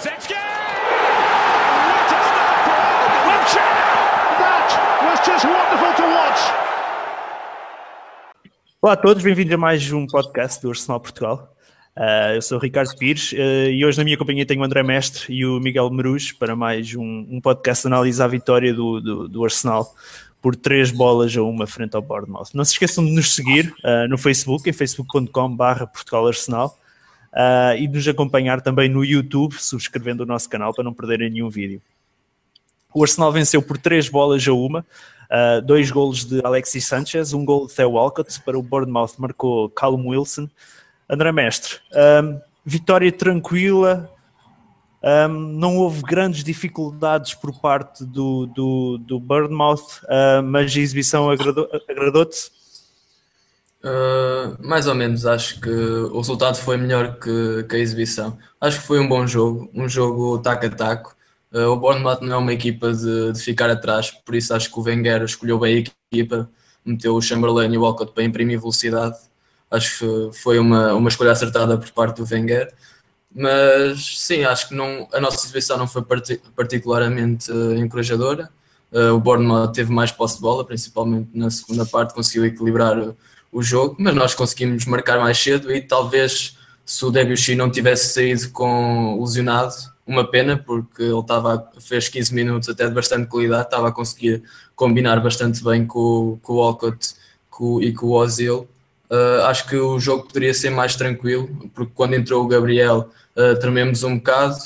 What a start for! That was just wonderful to watch. Olá a todos, bem-vindos a mais um podcast do Arsenal Portugal. Uh, eu sou o Ricardo Pires uh, e hoje na minha companhia tenho o André Mestre e o Miguel Meruz para mais um, um podcast de análise à vitória do, do, do, Arsenal por três bolas a uma frente ao Bournemouth. Não se esqueçam de nos seguir uh, no Facebook, em facebook.com.br Portugal Arsenal e de nos acompanhar também no YouTube, subscrevendo o nosso canal para não perderem nenhum vídeo. O Arsenal venceu por três bolas a uma, dois golos de Alexis Sanchez, um gol de Theo Walcott, para o Bournemouth marcou Callum Wilson, André Mestre, um, vitória tranquila, um, não houve grandes dificuldades por parte do, do, do Birdmouth, uh, mas a exibição agradou-te? Uh, mais ou menos, acho que o resultado foi melhor que, que, a exibição. Acho que foi um bom jogo, um jogo taco a taco. Uh, o Bournemouth não é uma equipa de, de, ficar atrás, por isso acho que o Wenger escolheu bem a equipa, meteu o Chamberlain e o Walcott para imprimir velocidade Acho que foi uma, uma escolha acertada por parte do Wenger. Mas sim, acho que não, a nossa exibição não foi particularmente uh, encorajadora. Uh, o Bournemouth teve mais posse de bola, principalmente na segunda parte, conseguiu equilibrar o, jogo, mas nós conseguimos marcar mais cedo e talvez se o Debussy não tivesse saído com lesionado, uma pena, porque ele estava, fez 15 minutos até de bastante qualidade, estava a conseguir combinar bastante bem com, com o Walcott com, e com o Ozil Uh, acho que o jogo poderia ser mais tranquilo, porque quando entrou o Gabriel uh, trememos um bocado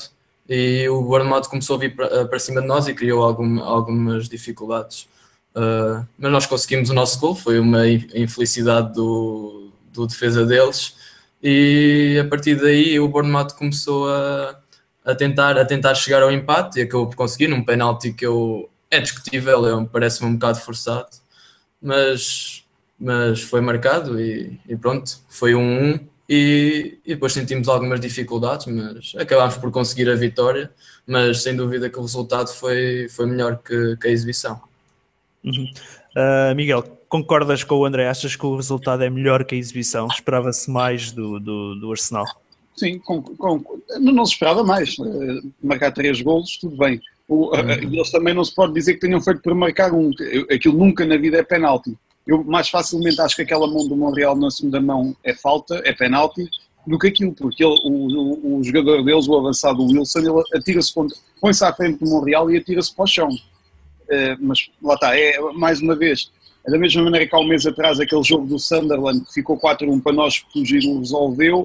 e o Bournemouth começou a vir para, para cima de nós e criou algum, algumas dificuldades. Uh, mas nós conseguimos o nosso gol, foi uma infelicidade do, do defesa deles. E a partir daí o Bournemouth começou a, a, tentar, a tentar chegar ao empate e acabou por conseguir. Num penalti que eu, é discutível, é, parece-me um bocado forçado, mas mas foi marcado e, e pronto, foi um 1 e, e, depois sentimos algumas dificuldades, mas acabámos por conseguir a vitória, mas sem dúvida que o resultado foi, foi melhor que, que a exibição. Uhum. Uh, Miguel, concordas com o André? Achas que o resultado é melhor que a exibição? Esperava-se mais do, do, do, Arsenal? Sim, com, com, não se esperava mais. Uh, marcar três golos, tudo bem. O, uh, eles também não se pode dizer que tenham feito por marcar um. Aquilo nunca na vida é penalti eu mais facilmente acho que aquela mão do Montreal na segunda mão é falta, é penalti, do que aquilo, porque ele, o, o, o, jogador deles, o avançado Wilson, ele atira-se, põe-se à frente do Montreal e atira-se para o chão. Uh, mas lá está, é mais uma vez, é da mesma maneira que há um mês atrás aquele jogo do Sunderland que ficou 4-1 para nós que o Giro resolveu,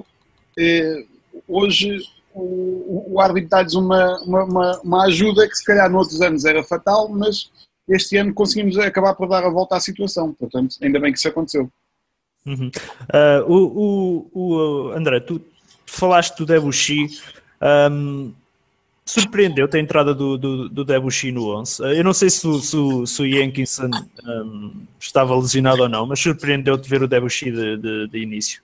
uh, hoje o, o árbitro dá-lhes uma, uma, uma, ajuda que se calhar noutros anos era fatal, mas este ano conseguimos acabar por dar a volta à situação. Portanto, ainda bem que isso aconteceu. Uhum. Uh, o, o, o, André, tu falaste do Debuchy. Um, Surpreendeu-te a entrada do, do, do Debuchy no 11. Eu não sei se, se, se o Jenkinson um, estava lesionado ou não, mas surpreendeu-te ver o Debuchy de, de, de início.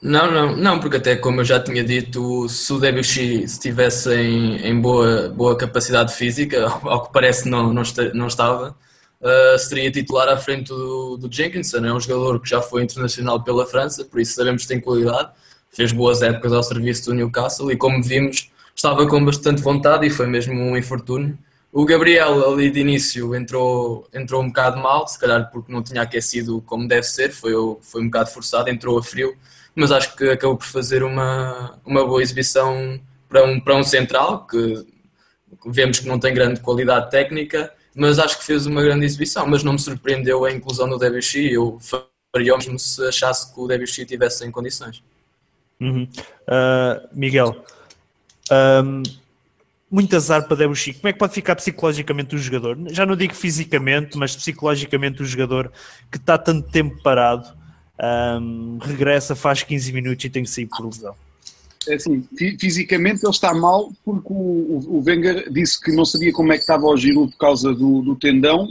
Não, não, não, porque até como eu já tinha dito, se o Debussy estivesse em, em boa, boa capacidade física, ao que parece não, não, não estava, uh, seria titular à frente do, do Jenkinson. É um jogador que já foi internacional pela França, por isso sabemos que tem qualidade, fez boas épocas ao serviço do Newcastle e como vimos, estava com bastante vontade e foi mesmo um infortúnio. O Gabriel ali de início entrou, entrou um bocado mal, se calhar porque não tinha aquecido como deve ser, foi, foi um bocado forçado, entrou a frio mas acho que acabou por fazer uma, uma boa exibição para um, para um central, que vemos que não tem grande qualidade técnica, mas acho que fez uma grande exibição, mas não me surpreendeu a inclusão do Debussy, eu faria o mesmo se achasse que o Debussy estivesse em condições. Uhum. Uh, Miguel, um, muito azar para Debussy. Como é que pode ficar psicologicamente o jogador? Já não digo fisicamente, mas psicologicamente o jogador que está tanto tempo parado um, regressa, faz 15 minutos e tem que sair por lesão. É assim, fisicamente ele está mal porque o, o Wenger disse que não sabia como é que estava o Giroud por causa do, do tendão,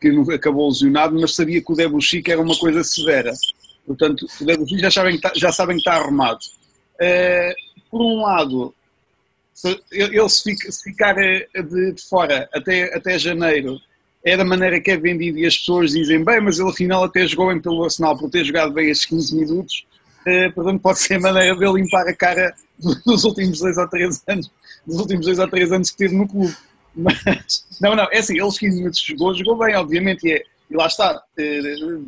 que acabou lesionado, mas sabia que o Debussy era uma coisa severa. Portanto, o Debussy já sabem que está, já sabem que está arrumado. Uh, por um lado, ele se, fica, se ficar eh, de, de, fora até, até janeiro é da maneira que é vendido e as pessoas dizem, bem, mas ele afinal até jogou bem pelo Arsenal por ter jogado bem esses 15 minutos, uh, portanto pode ser a maneira de ele limpar a cara dos últimos dois ou três anos dos últimos dois ou três anos que teve no clube. Mas, não, não, é assim, eles 15 minutos jogou, jogou bem, obviamente, e, é, e lá está, eh,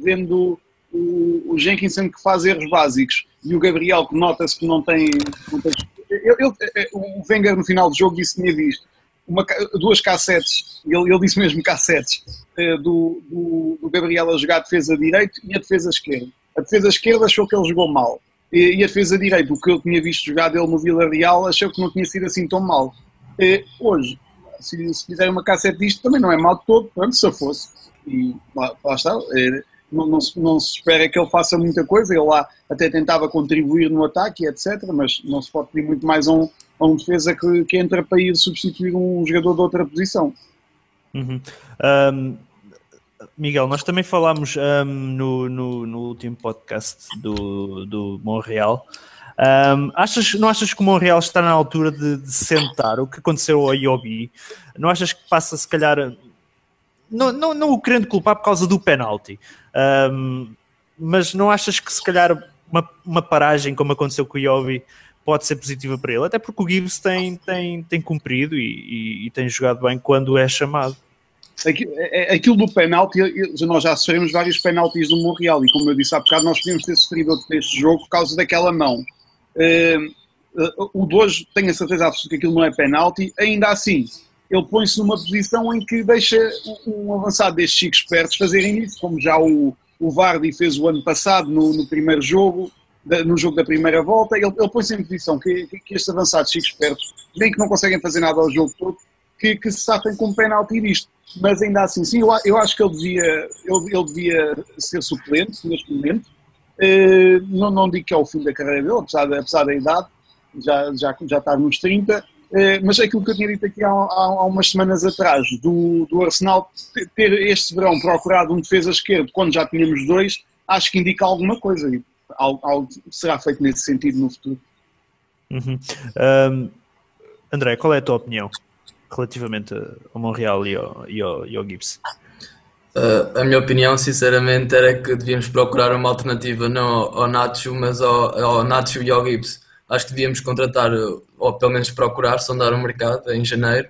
vendo o, o Jenkinson que faz erros básicos e o Gabriel que nota-se que não tem. Não tem eu, eu, eh, o Wenger no final do jogo disse que tinha visto uma, duas cassetes, ele, ele disse mesmo cassetes, eh, do, do, do, Gabriel a jogar a defesa direito e a defesa esquerda. A defesa esquerda achou que ele jogou mal. E, e a defesa direito, o que eu tinha visto jogar dele no Vila Real, achou que não tinha sido assim tão mal. E, hoje, se, se fizer uma cassete disto, também não é mal todo, pronto, se eu fosse. E lá, lá está. Não, não, se, não se espera que ele faça muita coisa, ele lá até tentava contribuir no ataque, etc., mas não se pode pedir muito mais a um, a um defesa que, que entra para ir substituir um jogador de outra posição. Uhum. Um, Miguel, nós também falámos um, no, no, no, último podcast do, do. Um, achas, não achas que o Montreal está na altura de, de sentar o que aconteceu ao Iobi? Não achas que passa, se calhar, não, não, não o querendo culpar por causa do penalti, um, mas não achas que se calhar uma, uma paragem como aconteceu com o Iobi pode ser positiva para ele? Até porque o Gibbs tem, tem, tem cumprido e, e, e tem jogado bem quando é chamado. É, é, aquilo do penalti, nós já sofremos vários penaltis no Montreal e como eu disse há bocado, nós podíamos ter sofrido outro deste jogo por causa daquela mão. Uh, o de hoje, tenho a certeza absoluta que aquilo não é penalti, ainda assim, ele põe-se numa posição em que deixa um avançado destes chicos espertos fazerem isso, como já o, o Vardy fez o ano passado no, no primeiro jogo, no jogo da primeira volta, ele, ele põe-se em posição que, que, que, estes avançados chicos espertos, bem que não conseguem fazer nada ao jogo todo, que, que se safem com um penalti disto. Mas ainda assim, sim, eu, eu acho que ele devia, ele, ele devia ser suplente neste momento. Uh, não, não digo que é o fim da carreira dele, apesar, apesar da idade, já, já, já está nos 30, eh, mas é aquilo que eu tinha dito aqui há, há, umas semanas atrás, do, do Arsenal ter este verão procurado um defesa esquerdo quando já tínhamos dois, acho que indica alguma coisa e algo, algo será feito nesse sentido no futuro. Uhum. Um, André, qual é a tua opinião relativamente ao Montreal e ao, e ao, e ao Gibbs? Uh, a minha opinião, sinceramente, era que devíamos procurar uma alternativa não ao, ao Nacho, mas ao, ao Nacho e ao Gibbs acho que devíamos contratar, ou pelo menos procurar, sondar o mercado em janeiro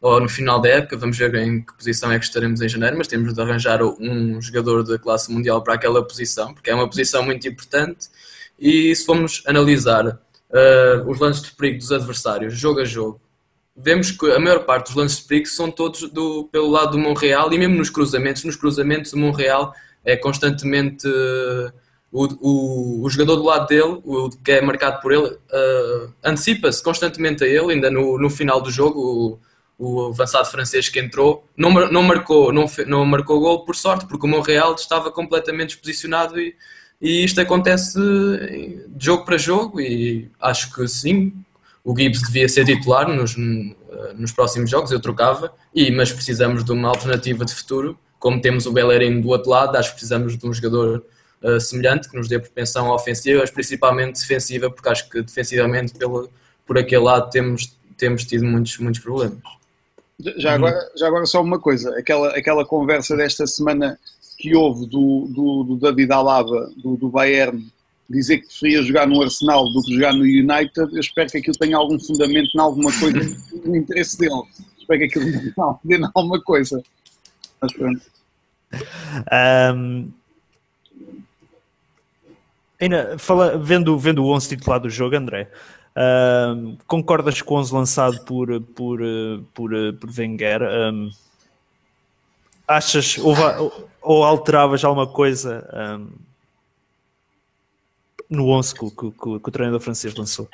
ou no final da época. Vamos ver em que posição é que estaremos em janeiro, mas temos de arranjar um jogador da classe mundial para aquela posição, porque é uma posição muito importante. E se formos analisar uh, os lances de perigo dos adversários, jogo a jogo, vemos que a maior parte dos lances de perigo são todos do, pelo lado do Monreal e mesmo nos cruzamentos. Nos cruzamentos, o Monreal é constantemente. Uh, o, o, o, jogador do lado dele, o que é marcado por ele, uh, antecipa-se constantemente a ele, ainda no, no final do jogo, o, o avançado francês que entrou, não, não marcou não, não marcou gol por sorte, porque o Montreal estava completamente desposicionado e, e isto acontece de jogo para jogo e acho que sim, o Gibbs devia ser titular nos, nos próximos jogos, eu trocava, e, mas precisamos de uma alternativa de futuro, como temos o Bellerin do outro lado, acho que precisamos de um jogador uh, semelhante, que nos dê propensão ofensiva, mas principalmente defensiva, porque acho que defensivamente pelo, por aquele lado temos, temos tido muitos, muitos problemas. Já agora, já agora só uma coisa, aquela, aquela conversa desta semana que houve do, do, do David Alaba, do, do Bayern, dizer que preferia jogar no Arsenal do que jogar no United, eu espero que aquilo tenha algum fundamento em alguma coisa no interesse dele. Espero que aquilo não dê alguma coisa. Mas pronto. Um, Ainda, fala, vendo, vendo o 11 titular do jogo, André, uh, concordas com o 11 lançado por, por, por, por Wenger? Um, achas, ou, ou, alteravas alguma coisa um, no 11 que, que, que, o treinador francês lançou?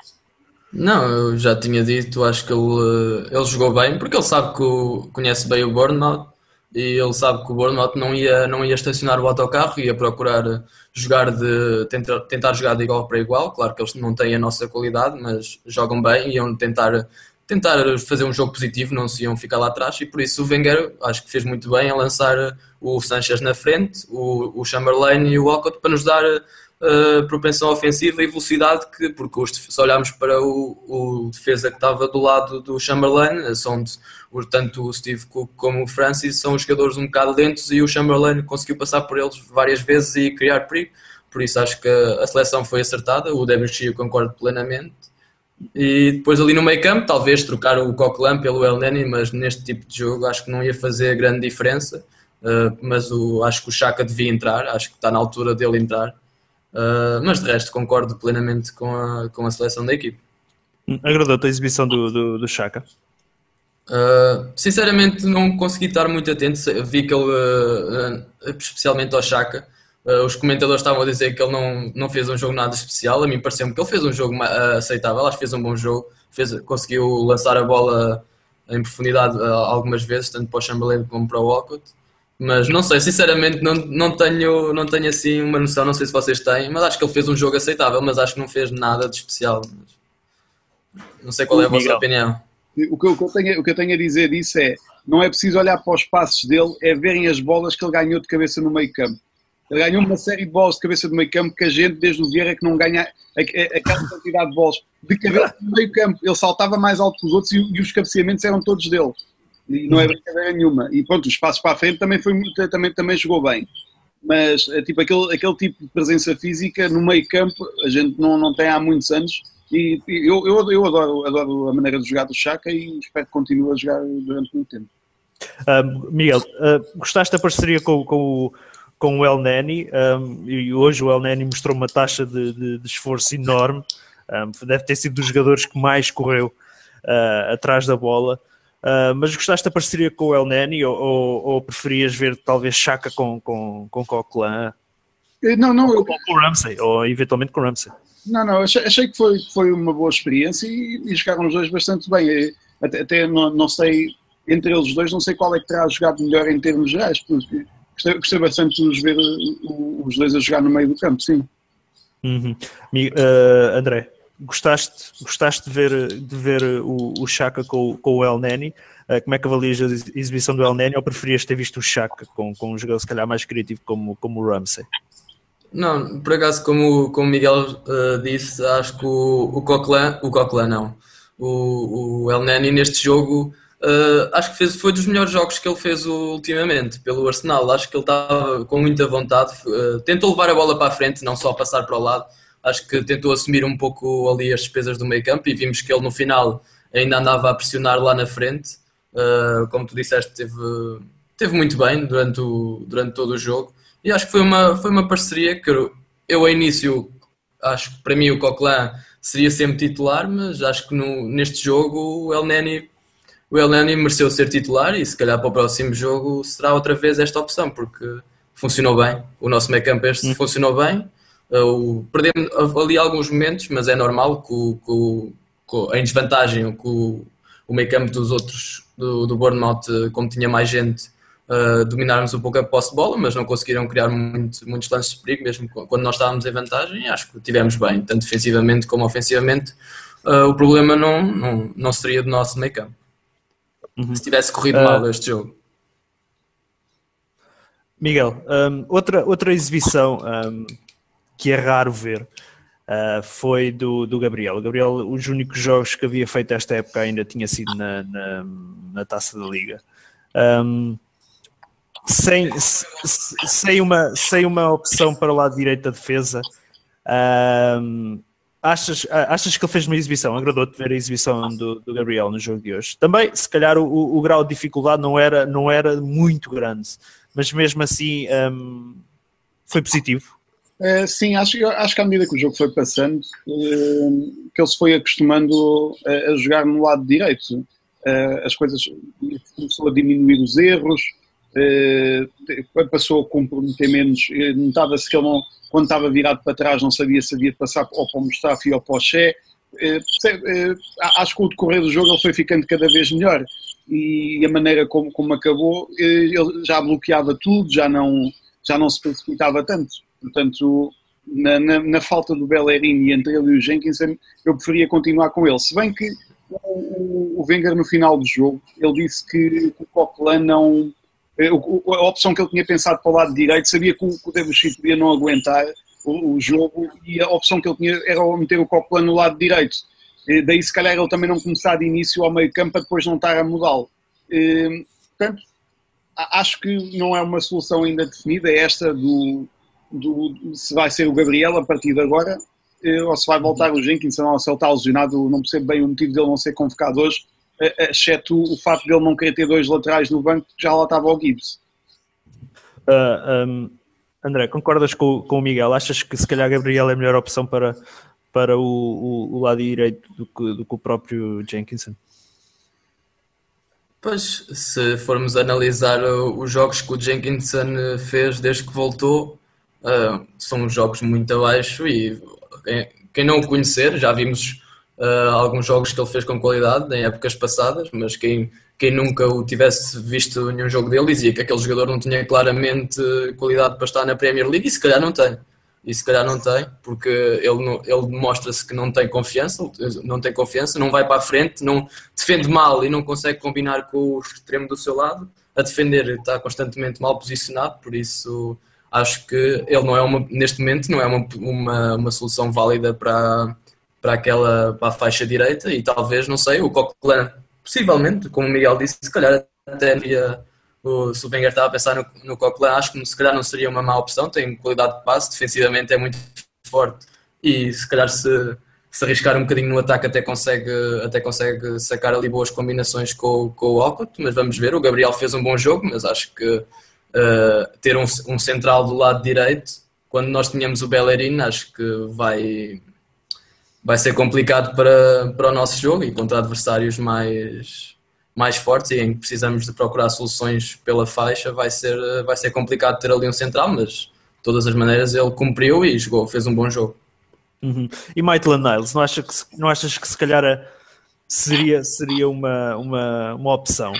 Não, eu já tinha dito, acho que ele, ele jogou bem, porque ele sabe que o, conhece bem o Bournemouth e ele sabe que o Bournemouth não ia, não ia estacionar o autocarro, ia procurar jogar de tentar, tentar jogar de igual para igual. Claro que eles não têm a nossa qualidade, mas jogam bem e iam tentar, tentar fazer um jogo positivo, não se iam ficar lá atrás. E por isso o Wenger acho que fez muito bem a lançar o Sanchez na frente, o, o Chamberlain e o Walcott para nos dar uh, propensão ofensiva e velocidade, que, porque os, se olharmos para o, o defesa que estava do lado do Chamberlain, são de, tanto o Steve Cook como o Francis são jogadores um bocado lentos e o Chamberlain conseguiu passar por eles várias vezes e criar perigo. Por isso acho que a seleção foi acertada, o Debussy eu concordo plenamente. E depois ali no meio campo, talvez trocar o Coquelin pelo El Neni, mas neste tipo de jogo acho que não ia fazer grande diferença. Uh, mas o, acho que o Chaka devia entrar, acho que está na altura dele entrar. Uh, mas de resto concordo plenamente com a, com a seleção da equipe. Agradou-te a exibição do, do, do Chaka? Uh, sinceramente não consegui estar muito atento, vi que ele, especialmente ao Chaka, Uh, os comentadores estavam a dizer que ele não, não fez um jogo nada especial. A mim pareceu-me que ele fez um jogo uh, aceitável. Acho que fez um bom jogo. Fez, conseguiu lançar a bola em profundidade uh, algumas vezes, tanto para o Chamberlain como para o Walcott. Mas não sei, sinceramente, não, não, tenho, não tenho assim uma noção. Não sei se vocês têm, mas acho que ele fez um jogo aceitável. Mas acho que não fez nada de especial. Não sei qual é a vossa Miguel. opinião. O que, o, que eu tenho, o que eu tenho a dizer disso é: não é preciso olhar para os passos dele, é verem as bolas que ele ganhou de cabeça no meio campo ele ganhou uma série de bolas de cabeça do meio campo que a gente, desde o Vieira, que não ganha aquela quantidade de bolas de cabeça do meio campo. Ele saltava mais alto que os outros e, e os cabeceamentos eram todos dele. E não é brincadeira nenhuma. E pronto, os passos para a frente também, foi, também, também jogou bem. Mas é tipo, aquele, aquele tipo de presença física no meio campo, a gente não, não tem há muitos anos. E eu, eu, eu adoro, adoro a maneira de jogar do Chaka e espero que continue a jogar durante muito tempo. Uh, Miguel, uh, gostaste da parceria com, com o com o El Neni um, e hoje o El Neni mostrou uma taxa de, de, de esforço enorme. Um, deve ter sido dos jogadores que mais correu uh, atrás da bola. Uh, mas gostaste da parceria com o El Neni ou, ou, ou preferias ver talvez Chaka com, com, com Coquelin? Eh, não, não. Ou com, com Ramsey, ou eventualmente com Ramsey. Não, não, achei, achei que foi, foi uma boa experiência e, e jogaram os dois bastante bem. Até, até não, não sei, entre eles dois, não sei qual é que terá jogado melhor em termos gerais, porque gostei, gostei bastante de os ver os dois a jogar no meio do campo, sim. Uhum. Uh, André, gostaste, gostaste de ver, de ver o, o Chaka com, com o El Neni? Uh, como é que avalias a exibição do El Neni ou preferias ter visto o Chaka com, com um jogador se calhar mais criativo como, como o Ramsey? Não, por acaso, como, o Miguel uh, disse, acho que o, o Coquelin, o Coquelin não, o, o El Neni neste jogo Uh, acho que fez, foi dos melhores jogos que ele fez ultimamente pelo Arsenal. Acho que ele estava com muita vontade. Uh, tentou levar a bola para a frente, não só passar para o lado. Acho que tentou assumir um pouco ali as despesas do meio campo e vimos que ele no final ainda andava a pressionar lá na frente. Como tu disseste, teve, teve muito bem durante, o, durante todo o jogo. E acho que foi uma, foi uma parceria que eu, eu, ao início, acho que para mim o Coquelin seria sempre titular, mas acho que no, neste jogo o El Neni o Elneny mereceu ser titular e se calhar para o próximo jogo será outra vez esta opção, porque funcionou bem. O nosso meio campo este hum. funcionou bem. Uh, perdemos ali alguns momentos, mas é normal que, que, que em desvantagem que o, o meio campo dos outros do, do Bournemouth, como tinha mais gente, uh, dominarmos um pouco a posse de bola, mas não conseguiram criar muito, muitos lances de perigo, mesmo quando nós estávamos em vantagem. Acho que tivemos bem, tanto defensivamente como ofensivamente. Uh, o problema não, não, não seria do nosso meio campo uhum. se tivesse corrido uh, mal este jogo. Miguel, um, outra, outra exibição um, que é raro ver uh, foi do, do Gabriel. O Gabriel, os únicos jogos que havia feito esta época ainda tinha sido na, na, na taça da Liga. Um, sem, sem, uma, sem uma opção para o lado direito da defesa, um, Achas, achas que ele fez uma exibição? Agradou-te ver a exibição do, do, Gabriel no jogo de hoje? Também, se calhar, o, o, grau de dificuldade não era, não era muito grande, mas mesmo assim um, foi positivo. É, sim, acho, acho que à medida que o jogo foi passando, que ele se foi acostumando a, a jogar no lado direito. Uh, as coisas começou a diminuir os erros, uh, passou a comprometer menos, notava-se que ele não quando estava virado para trás não sabia se havia de passar ou para o ou para o Che. Eh, eh, acho que o decorrer do jogo ele foi ficando cada vez melhor e a maneira como, como acabou, eh, ele já bloqueava tudo, já não, já não se precipitava tanto. Portanto, na, na, na falta do Bellerin e entre ele e o Jenkins, eu preferia continuar com ele. Se bem que o, o Wenger no final do jogo, ele disse que o Coquelin não eh, a opção que ele tinha pensado para o lado direito, sabia que o, que o podia não aguentar o, o, jogo e a opção que ele tinha era meter o Coquelin no lado direito. Eh, daí, se calhar, ele também não começar de início ao meio campo para depois não estar a mudá-lo. Eh, portanto, acho que não é uma solução ainda definida, é esta do, do, se vai ser o Gabriel a partir de agora. eh, ou se vai voltar o Jenkinson ou se ele está lesionado, não percebo bem o motivo dele não ser convocado hoje, eh, exceto o facto de ele não querer ter dois laterais no banco, já lá estava o Gibbs. Uh, um, André, concordas com, com o Miguel? Achas que se calhar Gabriel é a melhor opção para, para o, o, o lado direito do que, do que o próprio Jenkinson? Pois, se formos analisar os jogos que o Jenkinson fez desde que voltou, uh, são jogos muito abaixo e quem não o conhecer, já vimos uh, alguns jogos que ele fez com qualidade em épocas passadas, mas quem, quem nunca o tivesse visto nenhum jogo dele dizia que aquele jogador não tinha claramente qualidade para estar na Premier League e se calhar não tem. E se calhar não tem, porque ele, ele demonstra-se que não tem confiança, não tem confiança, não vai para a frente, não defende mal e não consegue combinar com o extremo do seu lado, a defender está constantemente mal posicionado, por isso acho que ele não é uma, neste momento não é uma, uma, uma solução válida para, para aquela para a faixa direita e talvez, não sei, o Coquelin, possivelmente, como o Miguel disse, se calhar até ia o, se o Wenger estava a pensar no, no Coquelin, acho que se calhar não seria uma má opção, tem qualidade de passe, defensivamente é muito forte e se calhar se, se arriscar um bocadinho no ataque até consegue, até consegue sacar ali boas combinações com, com o Alcott, mas vamos ver, o Gabriel fez um bom jogo, mas acho que uh, ter um, um central do lado direito, quando nós tínhamos o Bellerin, acho que vai, vai ser complicado para, para o nosso jogo e contra adversários mais mais fortes e em que precisamos de procurar soluções pela faixa, vai ser, vai ser complicado ter ali um central, mas de todas as maneiras ele cumpriu e jogou, fez um bom jogo. Uhum. E Maitland Niles, não, acha que, não achas que se calhar eh, seria, seria uma, uma, uma opção?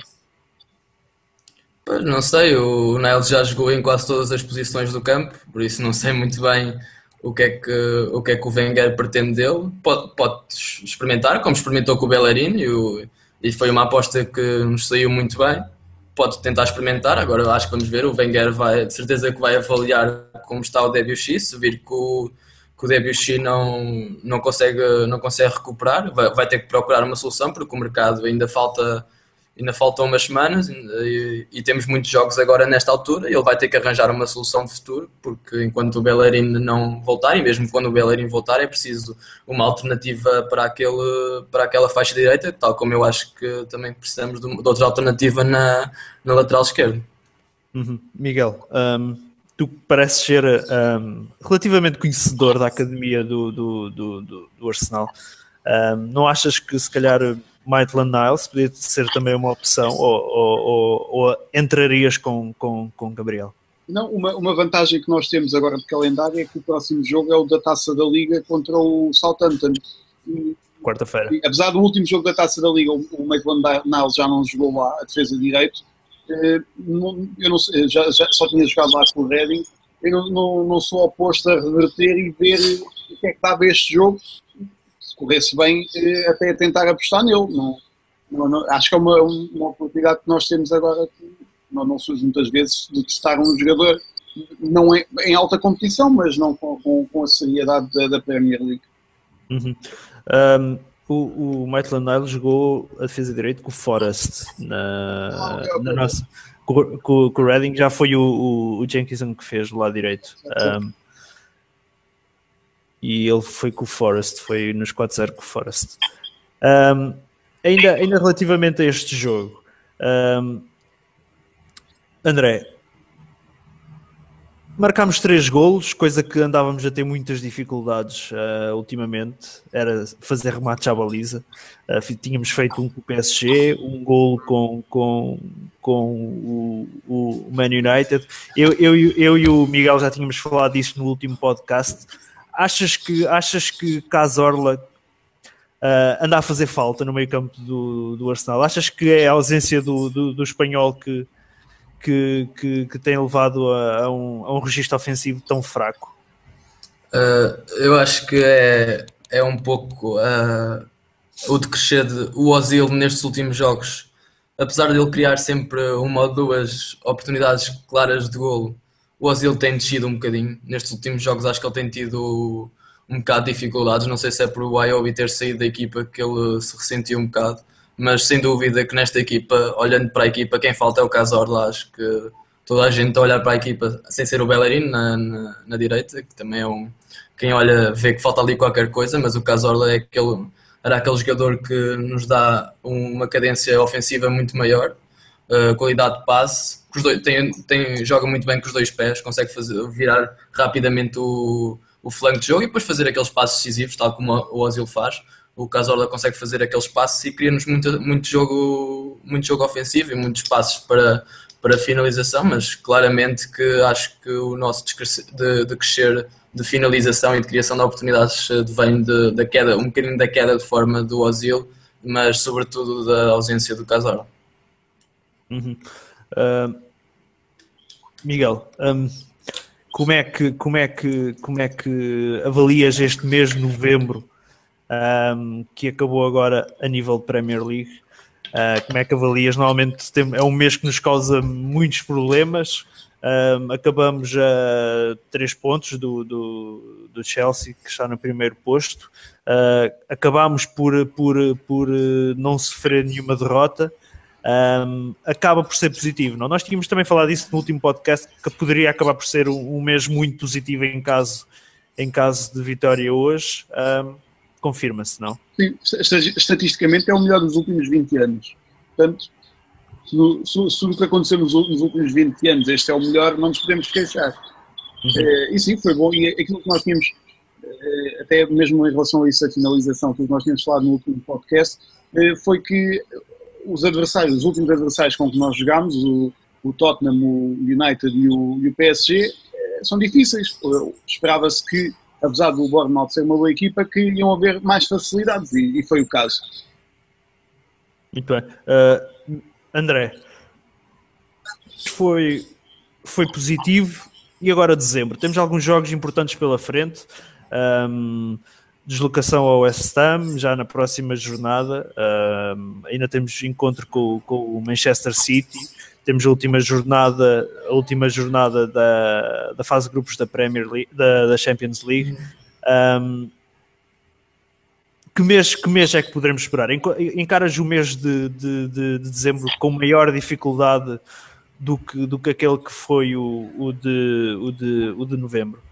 Pois, não sei, o Niles já jogou em quase todas as posições do campo, por isso não sei muito bem o que é que o, que é que o Wenger pretende dele. Pode, pode experimentar, como experimentou com o Bellerin e o e foi uma aposta que nos saiu muito bem. Pode tentar experimentar, agora acho que vamos ver. O Wenger vai, de certeza que vai avaliar como está o Debussy, se vir que o, que o não, não, consegue, não consegue recuperar, vai, vai ter que procurar uma solução, porque o mercado ainda falta ainda faltam umas semanas e, e, temos muitos jogos agora nesta altura. Ele vai ter que arranjar uma solução de futuro, porque enquanto o Bellerin não voltar, e mesmo quando o Bellerin voltar, é preciso uma alternativa para, aquele, para aquela faixa direita, tal como eu acho que também precisamos de, de outra alternativa na, na lateral esquerda. Uhum. Miguel, um, tu pareces ser um, relativamente conhecedor da academia do, do, do, do Arsenal. Um, não achas que se calhar Maitland Niles podia ser também uma opção ou, ou, ou, ou entrarias com, com, com Gabriel? Não, uma, uma vantagem que nós temos agora de calendário é que o próximo jogo é o da Taça da Liga contra o Southampton. Quarta-feira. Apesar do último jogo da Taça da Liga, o Maitland Niles já não jogou lá a defesa de direito. Eh, eu não sei, já, já, só tinha jogado lá com o Reading. Eu não, não, não sou oposto a reverter e ver o que é que dava este jogo corresse bem, eh, até tentar apostar nele. Não, não, não, acho que é uma, uma oportunidade que nós temos agora, que não, não surge muitas vezes, de testar um jogador não é, em alta competição, mas não com, com, com a seriedade da, da Premier League. Uhum. Um, o, o Maitland Niles jogou a defesa direito com o Forest na, ah, okay, na nossa. Com, o Reading já foi o, o, o Jenkinson que fez do lado direito. Um, e ele foi com o Forest, foi nos 4-0 com o Forest. Um, ainda, ainda relativamente a este jogo, um, André, marcámos três golos, coisa que andávamos a ter muitas dificuldades uh, ultimamente, era fazer remate à baliza. Uh, tínhamos feito um com o PSG, um gol com, com, com o, o Man United. Eu, eu, eu e o Miguel já tínhamos falado disso no último podcast achas que, achas que Casorla uh, anda a fazer falta no meio campo do, do Arsenal? Achas que é a ausência do, do, do espanhol que, que, que, que, tem levado a, a, um, a um registro ofensivo tão fraco? Uh, eu acho que é, é um pouco uh, o decrescer de o Ozil nestes últimos jogos. Apesar de ele criar sempre uma ou duas oportunidades claras de golo, o Ozil tem descido um bocadinho. Nestes últimos jogos acho que ele tem tido um bocado de dificuldades. Não sei se é por o Iobi ter saído da equipa que ele se ressentiu um bocado. Mas sem dúvida que nesta equipa, olhando para a equipa, quem falta é o Cazorla. Acho que toda a gente a olhar para a equipa sem ser o Bellerin na, na, na direita, que também é um. Quem olha vê que falta ali qualquer coisa, mas o Casorla é aquele, era aquele jogador que nos dá uma cadência ofensiva muito maior, uh, qualidade de passe, dois, tem, tem, joga muito bem com os dois pés, consegue fazer, virar rapidamente o, o flanco de jogo e depois fazer aqueles passos decisivos, tal como o Ozil faz. O Casorla consegue fazer aqueles passos e cria-nos muito, muito, jogo, muito jogo ofensivo e muitos passos para, para finalização, mas claramente que acho que o nosso de, de crescer de finalização e de criação de oportunidades eh, vem da queda, um bocadinho da queda de forma do Osil, mas sobretudo da ausência do Casar. Uhum. Uh, Miguel, um, como é que como é que como é que avalias este mês de novembro um, que acabou agora a nível de Premier League? Uh, como é que avalias? Normalmente tem, é um mês que nos causa muitos problemas. Um, acabamos a três pontos do, do, do, Chelsea, que está no primeiro posto. Uh, acabamos por, por, por não sofrer nenhuma derrota. Um, acaba por ser positivo. Não? Nós tínhamos também falado disso no último podcast, que poderia acabar por ser um, um mês muito positivo em caso, em caso de vitória hoje. Um, confirma-se, não? Sim, estatisticamente é o melhor dos últimos 20 anos. Portanto, se, se, se o que aconteceu nos, nos, últimos 20 anos este é o melhor, não nos podemos queixar. Uhum. É, e sim, foi bom. E aquilo que nós tínhamos, é, até mesmo em relação a isso, a finalização, que nós tínhamos falado no último podcast, é, foi que os adversários, os últimos adversários com que nós jogámos, o, o Tottenham, o United e o, e o PSG, são difíceis. Esperava-se que apesar do Bournemouth ser uma boa equipa, que iam haver mais facilidades e, e foi o caso. Muito bem. Uh, André, foi, foi positivo e agora dezembro. Temos alguns jogos importantes pela frente. Um, deslocação ao West Ham já na próxima jornada. Ainda temos encontro com, com, o Manchester City. Temos a última jornada, a última jornada da, da fase de grupos da Premier League, da, da Champions League. Um, que mês, que mês é que poderemos esperar? Encaras o mês de, de, de, de dezembro com maior dificuldade do que, do que aquele que foi o, o, de, o, de, o de novembro?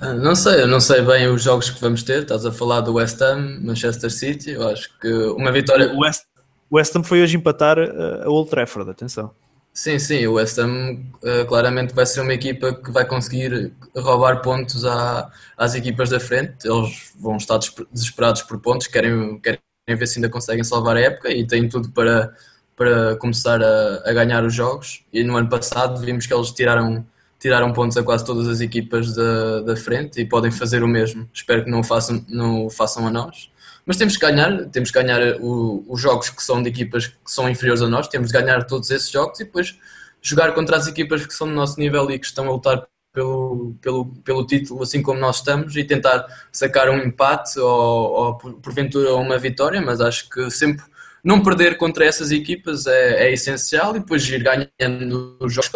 Ah, não sei, eu não sei bem os jogos que vamos ter. Estás a falar do West Ham, Manchester City. Eu acho que uma vitória. O West, West Ham foi hoje empatar a Old Trafford, atenção. Sim, sim, o West Ham uh, claramente vai ser uma equipa que vai conseguir roubar pontos à, às equipas da frente. Eles vão estar desesperados por pontos, querem, querem ver se ainda conseguem salvar a época e têm tudo para, para começar a, a ganhar os jogos. E no ano passado vimos que eles tiraram tiraram pontos a quase todas as equipas da, da frente e podem fazer o mesmo. Espero que não o façam, não o façam a nós. Mas temos que ganhar, temos que ganhar o, os jogos que são de equipas que são inferiores a nós, temos que ganhar todos esses jogos e depois jogar contra as equipas que são do nosso nível e que estão a lutar pelo, pelo, pelo título, assim como nós estamos, e tentar sacar um empate ou, ou porventura uma vitória, mas acho que sempre não perder contra essas equipas é, é essencial e depois ir ganhando os jogos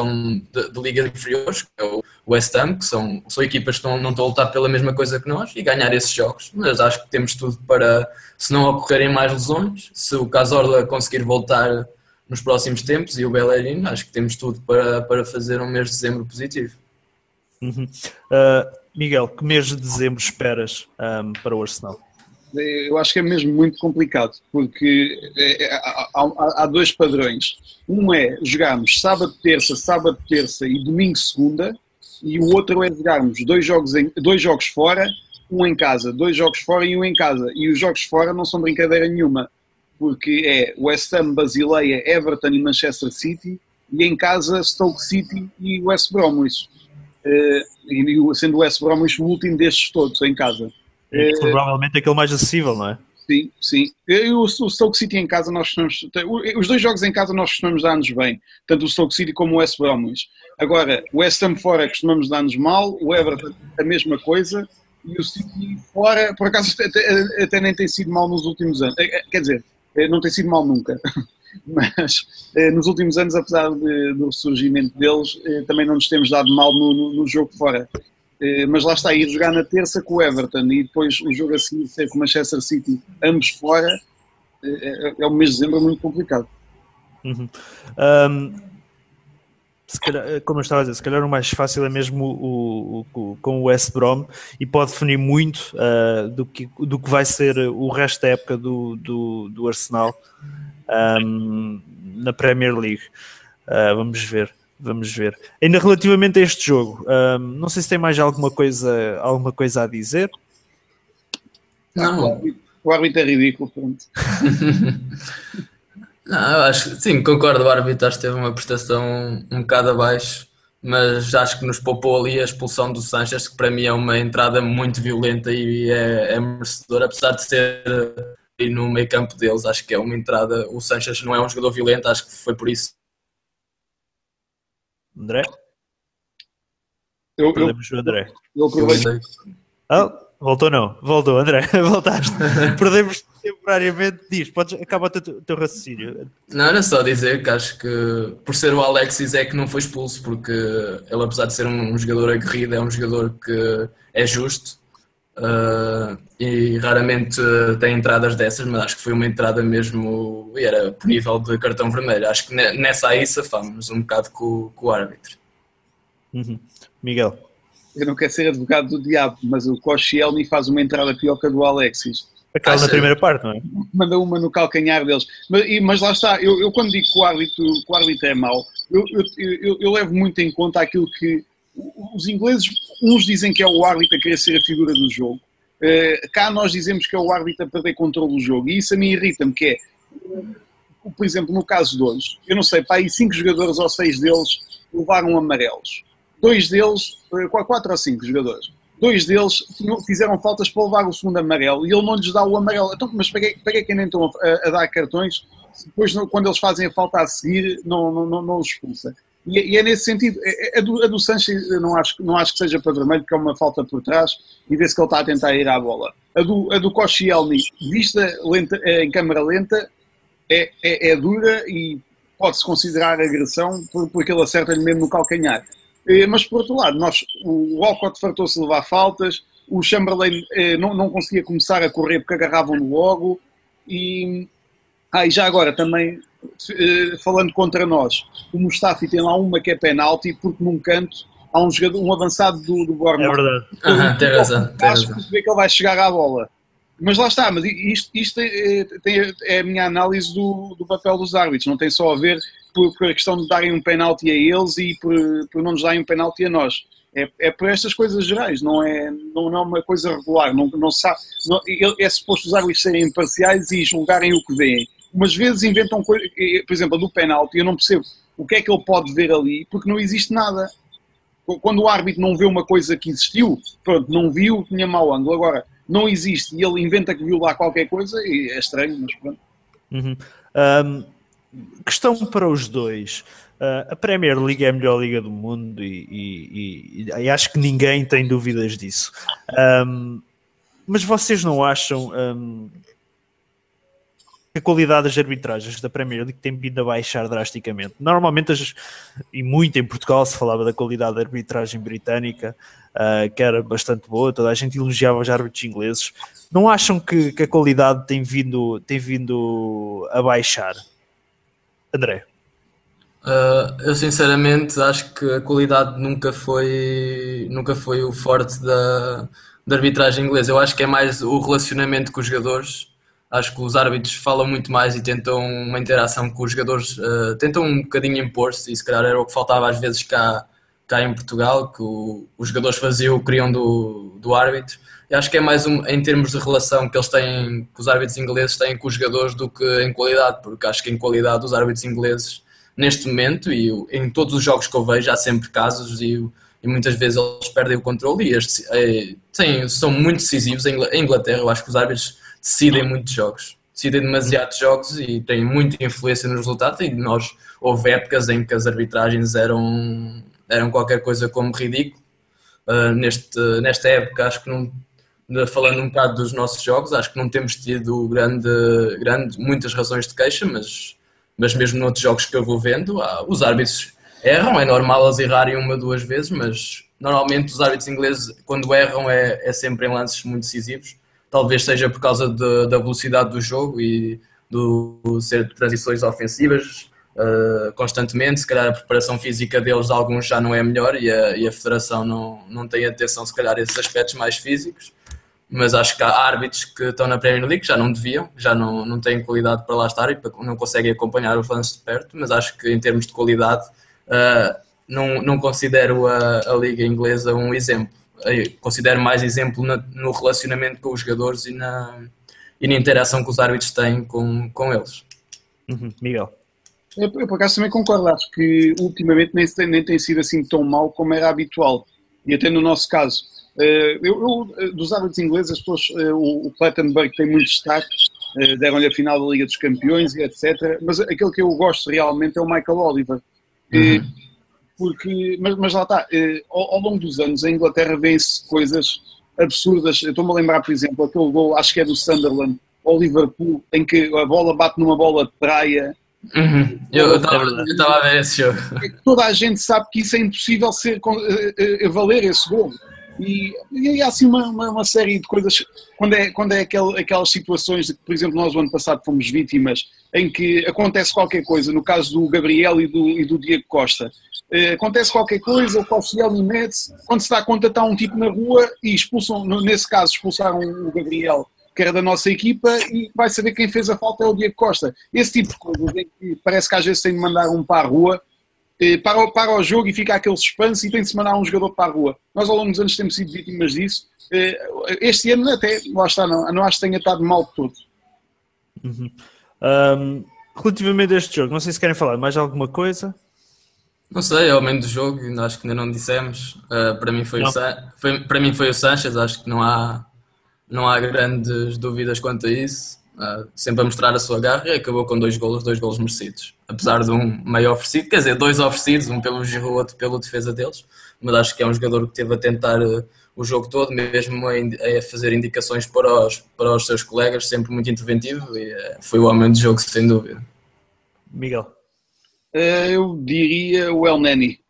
de, de ligas inferiores, que é o West Ham, que são, são equipas que não, não estão a lutar pela mesma coisa que nós, e ganhar esses jogos. Mas acho que temos tudo para, se não ocorrerem mais lesões, se o Casorla conseguir voltar nos próximos tempos e o Bellerin, acho que temos tudo para, para fazer um mês de dezembro positivo. Uhum. Uh, Miguel, que mês de dezembro esperas um, para o Arsenal? Eu acho que é mesmo muito complicado, porque é, é, há, há, há, dois padrões. Um é jogarmos sábado, terça, sábado, terça e domingo, segunda, e o outro é jogarmos dois jogos, em, dois jogos fora, um em casa, dois jogos fora e um em casa. E os jogos fora não são brincadeira nenhuma, porque é West Ham, Basileia, Everton e Manchester City, e em casa Stoke City e West Bromwich. Uh, sendo o West Bromwich o último destes todos em casa. É, provavelmente aquele mais acessível, não é? Sim, sim. Eu, o, o Stoke City em casa nós costumamos. Os dois jogos em casa nós costumamos dar-nos bem, tanto o Stoke City como o West Bromwich. Agora, o West Ham fora costumamos dar-nos mal, o Everton a mesma coisa e o City fora, por acaso, até, até, nem tem sido mal nos últimos anos. É, é, quer dizer, não tem sido mal nunca. Mas nos últimos anos, apesar de, do ressurgimento deles, também não nos temos dado mal no, no, no jogo fora. Eh, mas lá está, ir jogar na terça com o Everton e depois o jogo a seguir ser com o Manchester City, ambos fora, eh, é, é um mês de dezembro muito complicado. Uhum. Um, calhar, como eu estava a dizer, se calhar o mais fácil é mesmo o, o, o com o West Brom e pode definir muito uh, do, que, do que vai ser o resto da época do, do, do Arsenal um, na Premier League. Uh, vamos ver. Vamos ver. Ainda relativamente a este jogo, um, não sei se tem mais alguma coisa, alguma coisa a dizer. Não. O árbitro é ridículo, pronto. Não, eu acho que sim, concordo. O árbitro acho que teve uma prestação um bocado abaixo, mas acho que nos poupou ali a expulsão do Sanches, que para mim é uma entrada muito violenta e é, é merecedor, apesar de ser no meio campo deles. Acho que é uma entrada. O Sanches não é um jogador violento, acho que foi por isso. André? Eu, eu, Perdemos o André. eu aproveito. Ah, voltou não, voltou André, voltaste. Perdemos temporariamente. Diz, podes, acaba o teu, teu raciocínio. Não, era só dizer que acho que por ser o Alexis é que não foi expulso, porque ele, apesar de ser um, um jogador aguerrido, é um jogador que é justo uh, e raramente tem entradas dessas, mas acho que foi uma entrada mesmo e era por nível de cartão vermelho. Acho que nessa aí safámos um bocado com, com o árbitro. Uhum. Miguel. Eu não quero ser advogado do diabo, mas o Koscielny faz uma entrada pior que a do Alexis. Aquela na primeira parte, não é? Manda uma no calcanhar deles. Mas, e, mas lá está, eu, eu, quando digo que o árbitro, que o árbitro é mau, eu, eu, eu, levo muito em conta aquilo que os ingleses, uns dizem que é o árbitro a querer ser a figura do jogo, uh, cá nós dizemos que é o árbitro a perder controle do jogo, e isso a mim irrita-me, que é, por exemplo, no caso de hoje, eu não sei, para aí cinco jogadores ou seis deles levaram amarelos. Dois deles, quatro ou cinco jogadores, dois deles fizeram faltas para levar o segundo amarelo e ele não lhes dá o amarelo. Então, mas para que, para que nem estão a, a, dar cartões? Depois, quando eles fazem a falta a seguir, não, não, não, não os expulsa. E, e, é nesse sentido. A do, a do Sanches não acho, não acho que seja para vermelho, porque é uma falta por trás e vê-se que ele está a tentar ir à bola. A do, a do Koscielny, vista lenta, em câmara lenta, é, é, é dura e pode-se considerar agressão porque ele acerta-lhe mesmo no calcanhar. Mas por outro lado, nós, o Walcott fartou-se levar faltas, o Chamberlain eh, não, não conseguia começar a correr porque agarravam-no logo. E, ah, e já agora também, eh, falando contra nós, o Mustafi tem lá uma que é penalti porque num canto há um, jogador, um avançado do, do Bournemouth. É verdade. Uhum, tem razão. Acho que vê que ele vai chegar à bola. Mas lá está, mas isto, isto é, tem, é a minha análise do, do papel dos árbitros, não tem só a ver por, por a questão de darem um penalti a eles e por, por não nos darem um penalti a nós. É, é por estas coisas gerais, não é, não, não é uma coisa regular. Não, não sabe, não, é suposto os árbitros serem imparciais e julgarem o que veem. Umas vezes inventam coisas, por exemplo, a do penalti, eu não percebo o que é que ele pode ver ali, porque não existe nada. Quando o árbitro não vê uma coisa que existiu, pronto, não viu, tinha mau ângulo. Agora, não existe e ele inventa que viu lá qualquer coisa e é estranho, mas pronto. Uhum. Um, questão para os dois. Uh, a Premier League é a melhor liga do mundo e, e, e, e acho que ninguém tem dúvidas disso. Um, mas vocês não acham um, a qualidade das arbitragens da Premier League tem vindo a baixar drasticamente? Normalmente, as, e muito em Portugal, se falava da qualidade da arbitragem britânica, uh, que era bastante boa, toda a gente elogiava os árbitros ingleses. Não acham que, que a qualidade tem vindo, tem vindo a baixar? André? Uh, eu sinceramente acho que a qualidade nunca foi, nunca foi o forte da, da arbitragem inglesa. Eu acho que é mais o relacionamento com os jogadores. Acho que os árbitros falam muito mais e tentam uma interação com os jogadores, uh, tentam um bocadinho impor-se, e se calhar era o que faltava às vezes cá, cá em Portugal, que o, os jogadores faziam o queriam do, do árbitro. E acho que é mais um, em termos de relação que eles têm, que os árbitros ingleses têm com os jogadores do que em qualidade, porque acho que em qualidade os árbitros ingleses, neste momento, e em todos os jogos que eu vejo, há sempre casos e, e muitas vezes eles perdem o controle e este, é, sim, são muito decisivos. Em Inglaterra, eu acho que os árbitros decidem muitos jogos, decidem demasiados jogos e têm muita influência nos resultados. E nós houve épocas em que as arbitragens eram, eram qualquer coisa como ridículo. Uh, neste, nesta época, acho que não falando um bocado dos nossos jogos, acho que não temos tido grande, grande, muitas razões de queixa, mas, mas mesmo noutros jogos que eu vou vendo, ah, os árbitros erram, é normal eles errarem uma, duas vezes, mas normalmente os árbitros ingleses, quando erram, é, é sempre em lances muito decisivos. Talvez seja por causa de, da velocidade do jogo e do ser de transições ofensivas. uh, constantemente. Se calhar a preparação física deles, alguns já não é melhor e a, e a federação não, não tem atenção, se calhar, a esses aspectos mais físicos. Mas acho que há árbitros que estão na Premier League que já não deviam, já não, não têm qualidade para lá estar e não conseguem acompanhar os lances de perto. Mas acho que em termos de qualidade, uh, não, não considero a, a Liga Inglesa um exemplo. Eu considero mais exemplo na, no relacionamento com os jogadores e na, e na interação que os árbitros têm com, com eles. Uhum. Miguel. Eu, eu, por acaso também concordo, acho que ultimamente nem, nem tem sido assim tão mal como era habitual. E até no nosso caso, eh, eu, eu eh, dos árbitros ingleses, as pessoas, eh, o, o Plattenberg tem muito destaque, deram-lhe a final da Liga dos Campeões e etc. Mas aquele que eu gosto realmente é o Michael Oliver. Uhum. Porque, mas, mas lá está, ao, ao longo dos anos, a Inglaterra vê-se coisas absurdas. Estou-me a lembrar, por exemplo, aquele gol, acho que é do Sunderland, ao Liverpool, em que a bola bate numa bola de praia Uhum. Eu estava a ver esse jogo. Toda a gente sabe que isso é impossível ser, uh, uh, valer esse gol. E, e há assim uma, uma, uma, série de coisas, quando é, quando é aquel, aquelas situações de que, por exemplo, nós o ano passado fomos vítimas, em que acontece qualquer coisa, no caso do Gabriel e do, e do Diego Costa, uh, acontece qualquer coisa, o Koscielny mete quando se dá conta está um tipo na rua e expulsam, nesse caso expulsaram o Gabriel que era da nossa equipa, e vai saber quem fez a falta é o Diego Costa. Esse tipo de coisas que parece que às vezes tem de mandar um para a rua, eh, para, para o jogo e fica aquele suspense e tem de se mandar um jogador para a rua. Nós ao longo dos anos temos sido vítimas disso. Eh, este ano até, lá está, não, não acho que tenha estado mal de todo. Uhum. Um, relativamente a este jogo, não sei se querem falar mais alguma coisa. Não sei, é o meio do jogo, acho que ainda não dissemos. Uh, para, mim foi, O foi, para mim foi o Sanchez, acho que não há não há grandes dúvidas quanto a isso. Uh, sempre a mostrar a sua garra e acabou com dois golos, dois golos merecidos. Apesar de um meio oferecido, quer dizer, dois oferecidos, um pelo Giroud, outro pela defesa deles, mas acho que é um jogador que teve a tentar uh, o jogo todo, mesmo a, a, fazer indicações para os, para os seus colegas, sempre muito interventivo e uh, foi o homem de jogo, sem dúvida. Miguel? eu diria o El Neni,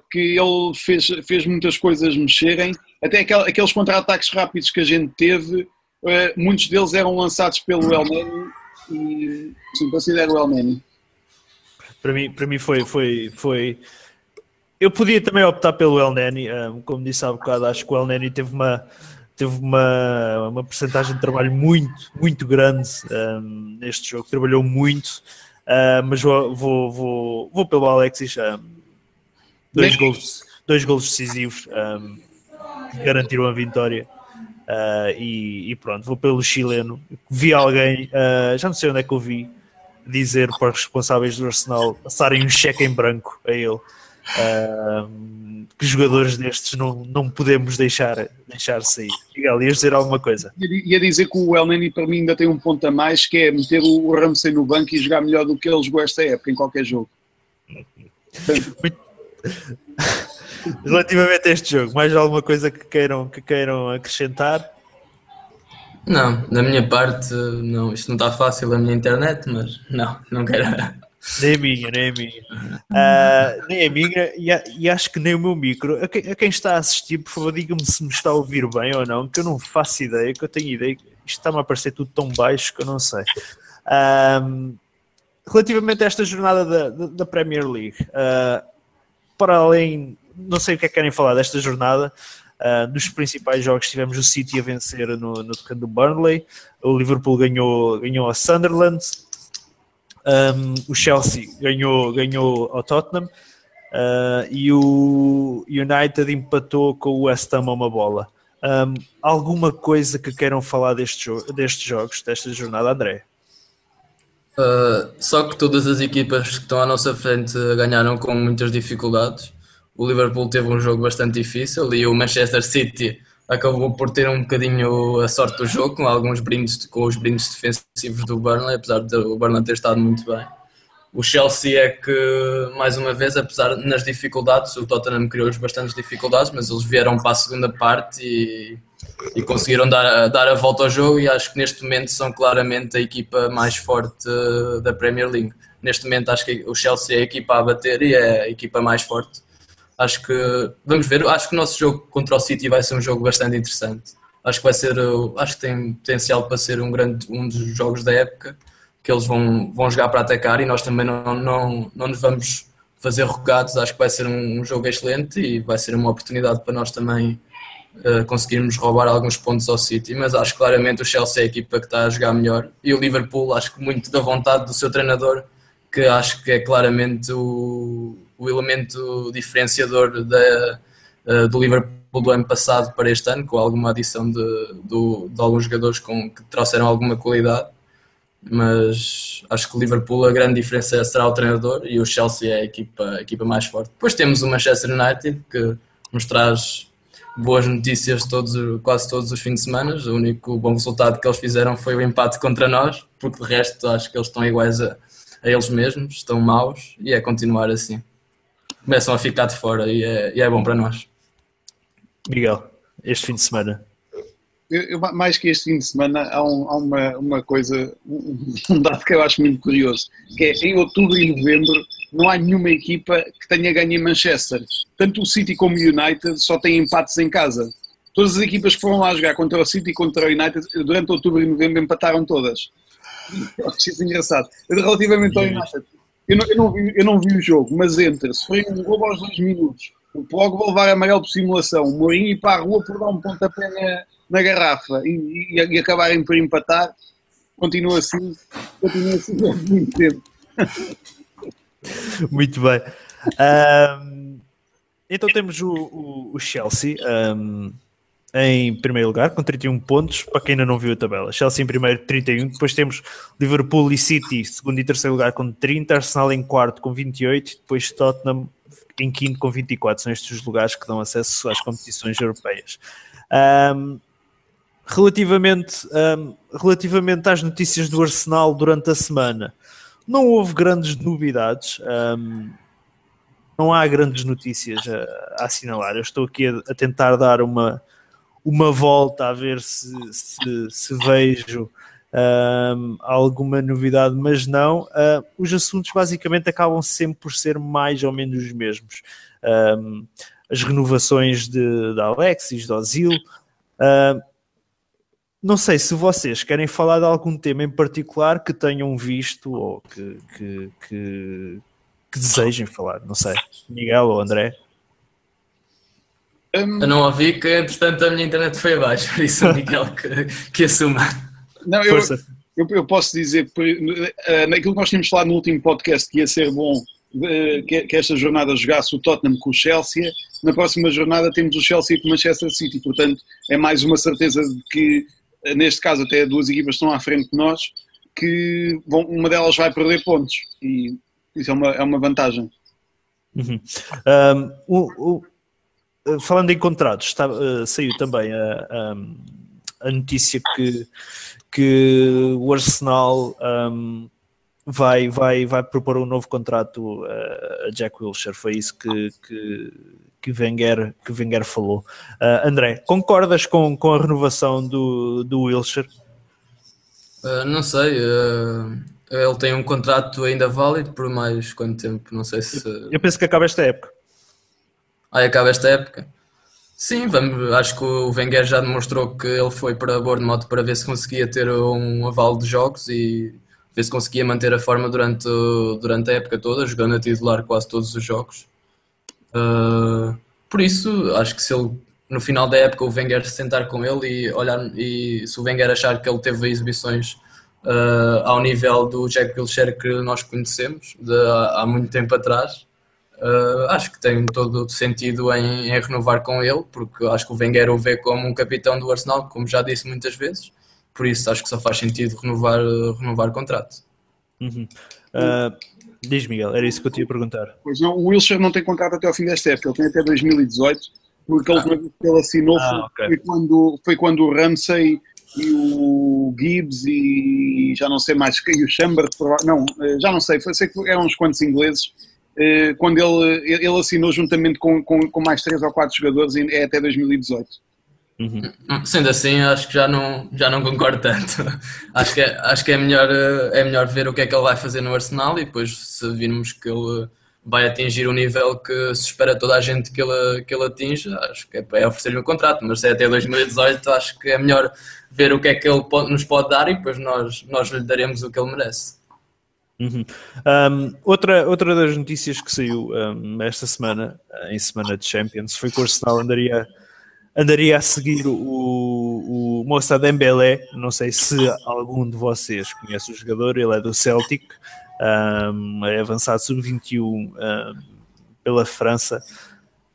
porque ele fez, fez muitas coisas mexerem até aqueles contra-ataques rápidos que a gente teve, eh, muitos deles eram lançados pelo El Neni e sim, considero o El Neni. Para mim, para mim foi, foi, foi. Eu podia também optar pelo El Neni, como disse há bocado, acho que o El Neni teve uma, teve uma, uma percentagem de trabalho muito, muito grande um, neste jogo, trabalhou muito, uh, mas vou, vou, vou, vou pelo Alexis, um, dois, gols, dois gols decisivos. Um, garantiram a vitória. Uh, e, e, pronto, vou pelo chileno. Vi alguém, uh, já não sei onde é que eu vi, dizer para os responsáveis do Arsenal passarem um cheque em branco a ele. Uh, que jogadores destes não, não podemos deixar, deixar sair. Miguel, ias dizer alguma coisa? Ia dizer que o El Neni para mim ainda tem um ponto a mais que é meter o Ramsey no banco e jogar melhor do que ele jogou esta época em qualquer jogo. Relativamente a este jogo, mais alguma coisa que queiram, que queiram acrescentar? Não, da minha parte, não. Isto não está fácil a minha internet, mas não, não quero. Nem a minha, nem a minha. Uh, nem a minha, e, e, acho que nem o meu micro. A quem, a quem está a assistir, por favor, diga-me se me está a ouvir bem ou não, que eu não faço ideia, que eu tenho ideia. Isto está-me a parecer tudo tão baixo que eu não sei. Uh, relativamente a esta jornada da, da, da Premier League, uh, para além não sei o que é que querem falar desta jornada. Uh, nos principais jogos tivemos o City a vencer no, no terreno do Burnley, o Liverpool ganhou, ganhou a Sunderland, um, o Chelsea ganhou, ganhou ao Tottenham uh, e o United empatou com o West Ham a uma bola. Um, alguma coisa que queiram falar deste jogo, destes jogos, desta jornada, André? Uh, só que todas as equipas que estão à nossa frente ganharam com muitas dificuldades o Liverpool teve um jogo bastante difícil e o Manchester City acabou por ter um bocadinho a sorte do jogo com alguns brindes com os brindes defensivos do Burnley, apesar de o Burnley ter estado muito bem. O Chelsea é que, mais uma vez, apesar nas dificuldades, o Tottenham criou bastantes dificuldades, mas eles vieram para a segunda parte e, e conseguiram dar dar a volta ao jogo e acho que neste momento são claramente a equipa mais forte da Premier League. Neste momento acho que o Chelsea é a equipa a bater e é a equipa mais forte Acho que vamos ver. Acho que o nosso jogo contra o City vai ser um jogo bastante interessante. Acho que vai ser, acho que tem potencial para ser um grande um dos jogos da época, que eles vão, vão jogar para atacar e nós também não, não, não nos vamos fazer rogados. Acho que vai ser um, um jogo excelente e vai ser uma oportunidade para nós também uh, conseguirmos roubar alguns pontos ao City. Mas acho claramente o Chelsea é a equipa que está a jogar melhor e o Liverpool, acho que muito da vontade do seu treinador, que acho que é claramente o, o elemento diferenciador da, uh, do Liverpool do ano passado para este ano, com alguma adição de, de, de alguns jogadores com, que trouxeram alguma qualidade mas acho que o Liverpool a grande diferença será o treinador e o Chelsea é a equipa, a equipa mais forte. Depois temos o Manchester United que nos traz boas notícias todos, quase todos os fins de semana. O único bom resultado que eles fizeram foi o empate contra nós, porque de resto acho que eles estão iguais a, a eles mesmos, estão maus e é continuar assim. Começam a ficar de fora e é, e é bom para nós. Miguel, este fim de semana eu, mais que este fim de semana, há, um, há uma, uma coisa, um, dado que eu acho muito curioso, que é em outubro e novembro não há nenhuma equipa que tenha ganho em Manchester. Tanto o City como o United só têm empates em casa. Todas as equipas que foram lá jogar contra o City e contra o United, durante outubro e novembro empataram todas. Eu acho isso engraçado. Relativamente ao United, eu não, eu não, vi, eu não vi o jogo, mas entre, se foi um gol aos dois minutos, o Pogba levar amarelo por simulação, o Mourinho ir para a rua por dar um pontapé na na garrafa e, e, e acabarem por empatar, continua assim, continua assim durante muito tempo. Muito bem. Um, então temos o, o, o Chelsea um, em primeiro lugar com 31 pontos, para quem ainda não viu a tabela. Chelsea em primeiro 31, depois temos Liverpool e City segundo e terceiro lugar com 30, Arsenal em quarto com 28, depois Tottenham em quinto com 24. São estes os lugares que dão acesso às competições europeias. Um, Relativamente, um, relativamente às notícias do Arsenal durante a semana, não houve grandes novidades. Um, não há grandes notícias a, a, assinalar. Eu estou aqui a, a, tentar dar uma, uma volta a ver se, se, se vejo um, alguma novidade, mas não. Uh, os assuntos basicamente acabam sempre por ser mais ou menos os mesmos. Um, as renovações de, de Alexis, de Ozil. Uh, não sei se vocês querem falar de algum tema em particular que tenham visto ou que, que, que, que desejem falar. Não sei. Miguel ou André? Eu não ouvi que, entretanto, a minha internet foi abaixo, por isso o Miguel que, que assuma. Não, eu, eu, eu, posso dizer, eh, naquilo que nós tínhamos falado no último podcast, que ia ser bom eh, que, que esta jornada jogasse o Tottenham com o Chelsea, na próxima jornada temos o Chelsea com o Manchester City, portanto é mais uma certeza de que neste caso até duas equipas estão à frente de nós, que vão, uma delas vai perder pontos e isso é uma, é uma vantagem. Uhum. Um, o, o, eh, falando em contratos, está, uh, saiu também a, a, a, notícia que, que o Arsenal um, vai, vai, vai propor um novo contrato a Jack Wilshere. Foi isso que, que, que Wenger, que Wenger falou. Uh, André, concordas com, com a renovação do, do Wilshire? Uh, não sei, uh, ele tem um contrato ainda válido por mais quanto tempo? Não sei se. Eu penso que acaba esta época. Ah, acaba esta época? Sim, vamos, acho que o Wenger já demonstrou que ele foi para Bournemouth para ver se conseguia ter um aval de jogos e ver se conseguia manter a forma durante, durante a época toda, jogando a titular quase todos os jogos. Uh, por isso, acho que se ele no final da época o Wenger sentar com ele e olhar e se o Wenger achar que ele teve exibições uh, ao nível do Jack Wilshere que nós conhecemos de, há, há muito tempo atrás, uh, acho que tem todo o sentido em, em, renovar com ele, porque acho que o Wenger o vê como um capitão do Arsenal, como já disse muitas vezes, por isso acho que só faz sentido renovar, renovar o contrato. Uhum. Uh, Diz, Miguel, era isso que eu te ia perguntar. Pois não, o Wilshire não tem contrato até ao fim desta época, ele tem até 2018, porque a última vez que ele assinou ah, okay. foi, quando, foi quando o Ramsey e o Gibbs e já não sei mais, e o Chamber, não, já não sei, foi, sei que eram uns quantos ingleses, quando ele, ele assinou juntamente com, com, com mais três ou quatro jogadores, é até 2018. Uhum. Sendo assim, acho que já não, já não concordo tanto. acho que, é, acho que é, melhor, eh, é melhor ver o que é que ele vai fazer no Arsenal e depois, se virmos que ele vai atingir o nível que se espera toda a gente que ele, que ele atinja, acho que é, é oferecer-lhe um contrato. Mas se é até 2018, acho que é melhor ver o que é que ele pode, nos pode dar e depois nós, nós lhe daremos o que ele merece. Uhum. Um, outra, outra das notícias que saiu um, esta semana, em semana de Champions, foi que o Arsenal andaria, andaria a seguir o, o Moussa Dembélé. Não sei se algum de vocês conhece o jogador, ele é do Celtic, um, é avançado sub-21 pela França.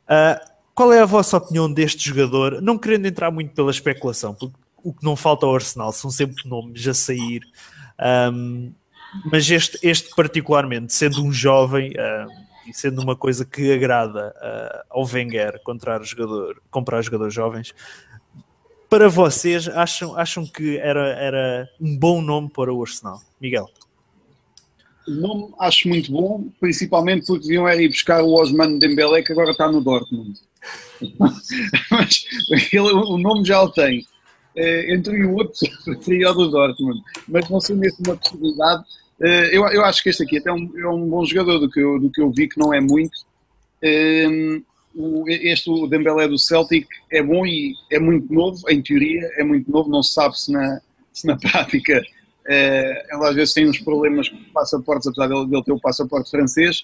Uh, qual é a vossa opinião deste jogador? Não querendo entrar muito pela especulação, porque o que não falta ao Arsenal são sempre nomes a sair. Um, mas este, este particularmente, sendo um jovem uh, e sendo uma coisa que agrada uh, ao Wenger comprar, jogador, comprar jogadores jovens, para vocês acham, acham que era, era um bom nome para o Arsenal? Miguel? Nome acho muito bom, principalmente porque deviam ir buscar o Osman Dembélé que agora está no Dortmund. Mas ele, o nome já o tem. Uh, entre o outro seria o do Dortmund. Mas não sendo essa uma possibilidade, eu, eu acho que este aqui até é um, é um bom jogador do que, eu, do que eu vi, que não é muito. O, este, o Dembélé do Celtic, é bom e é muito novo, em teoria, é muito novo, não se sabe se na, se na prática uh, ele às vezes tem uns problemas com passaportes, apesar dele, dele ter o passaporte francês,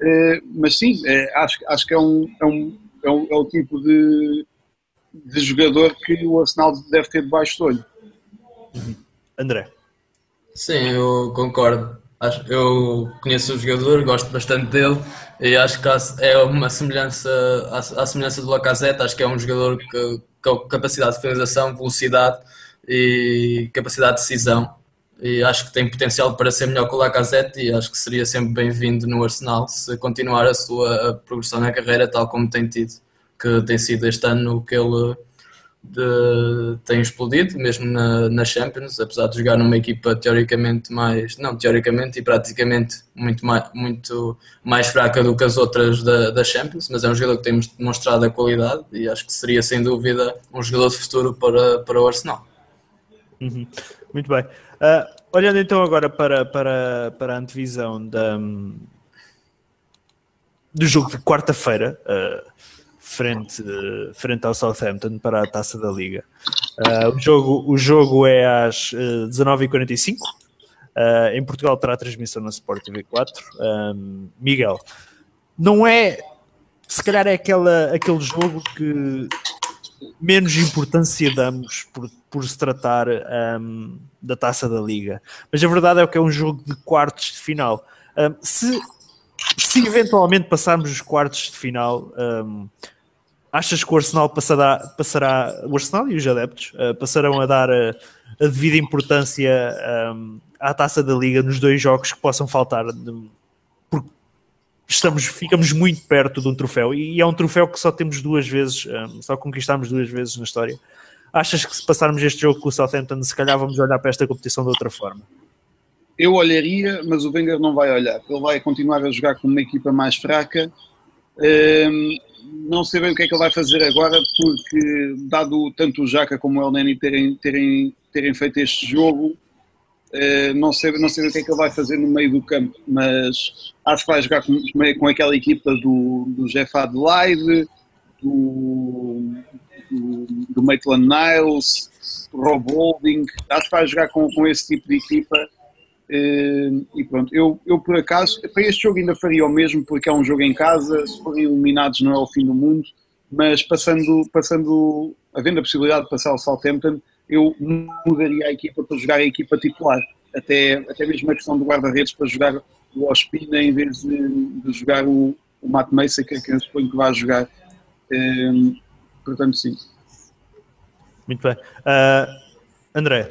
uh, mas sim, acho, acho que é um, é, um, é, é o tipo de, de jogador que o Arsenal deve ter debaixo do olho. André. Sim, eu concordo. Eu conheço o jogador, gosto bastante dele e acho que é uma semelhança, à semelhança do Lacazette, acho que é um jogador com capacidade de finalização, velocidade e capacidade de decisão. E acho que tem potencial para ser melhor que o Lacazette e acho que seria sempre bem-vindo no Arsenal se continuar a sua progressão na carreira tal como tem tido, que tem sido este ano que ele de, tem explodido, mesmo na, na, Champions, apesar de jogar numa equipa teoricamente mais, não, teoricamente e praticamente muito mais, muito mais fraca do que as outras da, da Champions, mas é um jogador que tem demonstrado a qualidade e acho que seria sem dúvida um jogador de futuro para, para o Arsenal. Uhum. Muito bem. Uh, olhando então agora para, para, para a antevisão da, do jogo de quarta-feira, uh, frente, frente ao Southampton para a taça da Liga. Uh, o, jogo, o jogo é às uh, 19h45. Uh, em Portugal terá transmissão na Sport TV 4. Um, Miguel, não é. Se calhar é aquela, aquele jogo que menos importância damos por, por se tratar um, da taça da Liga. Mas a verdade é que é um jogo de quartos de final. Um, se, se eventualmente passarmos os quartos de final, um, Achas que o Arsenal passará, passará o Arsenal e os adeptos uh, passarão a dar a, a devida importância um, à taça da Liga nos dois jogos que possam faltar? De, porque estamos, ficamos muito perto de um troféu e é um troféu que só temos duas vezes, um, só conquistamos duas vezes na história. Achas que se passarmos este jogo com o Southampton, se calhar vamos olhar para esta competição de outra forma? Eu olharia, mas o Wenger não vai olhar. Ele vai continuar a jogar com uma equipa mais fraca. Um, não sei o que é que ele vai fazer agora, porque, dado tanto o Jaca como o El Neni terem, terem, terem feito este jogo, eh, não, sei, não sei o que é que ele vai fazer no meio do campo, mas acho que vai jogar com, com aquela equipa do, do Jeff Adelaide, do, do, do Maitland Niles, do Rob Holding, acho que vai jogar com, com esse tipo de equipa e pronto, eu, eu por acaso, para este jogo ainda faria o mesmo, porque é um jogo em casa, se forem eliminados não é o fim do mundo, mas passando, passando havendo a possibilidade de passar ao Southampton, eu mudaria a equipa para jogar a equipa titular, até, até mesmo a questão do guarda-redes para jogar o Ospina em vez de, de jogar o, o Matt Mesa, que, que eu suponho que vai jogar. Uh, portanto, sim. Muito bem. Uh, André,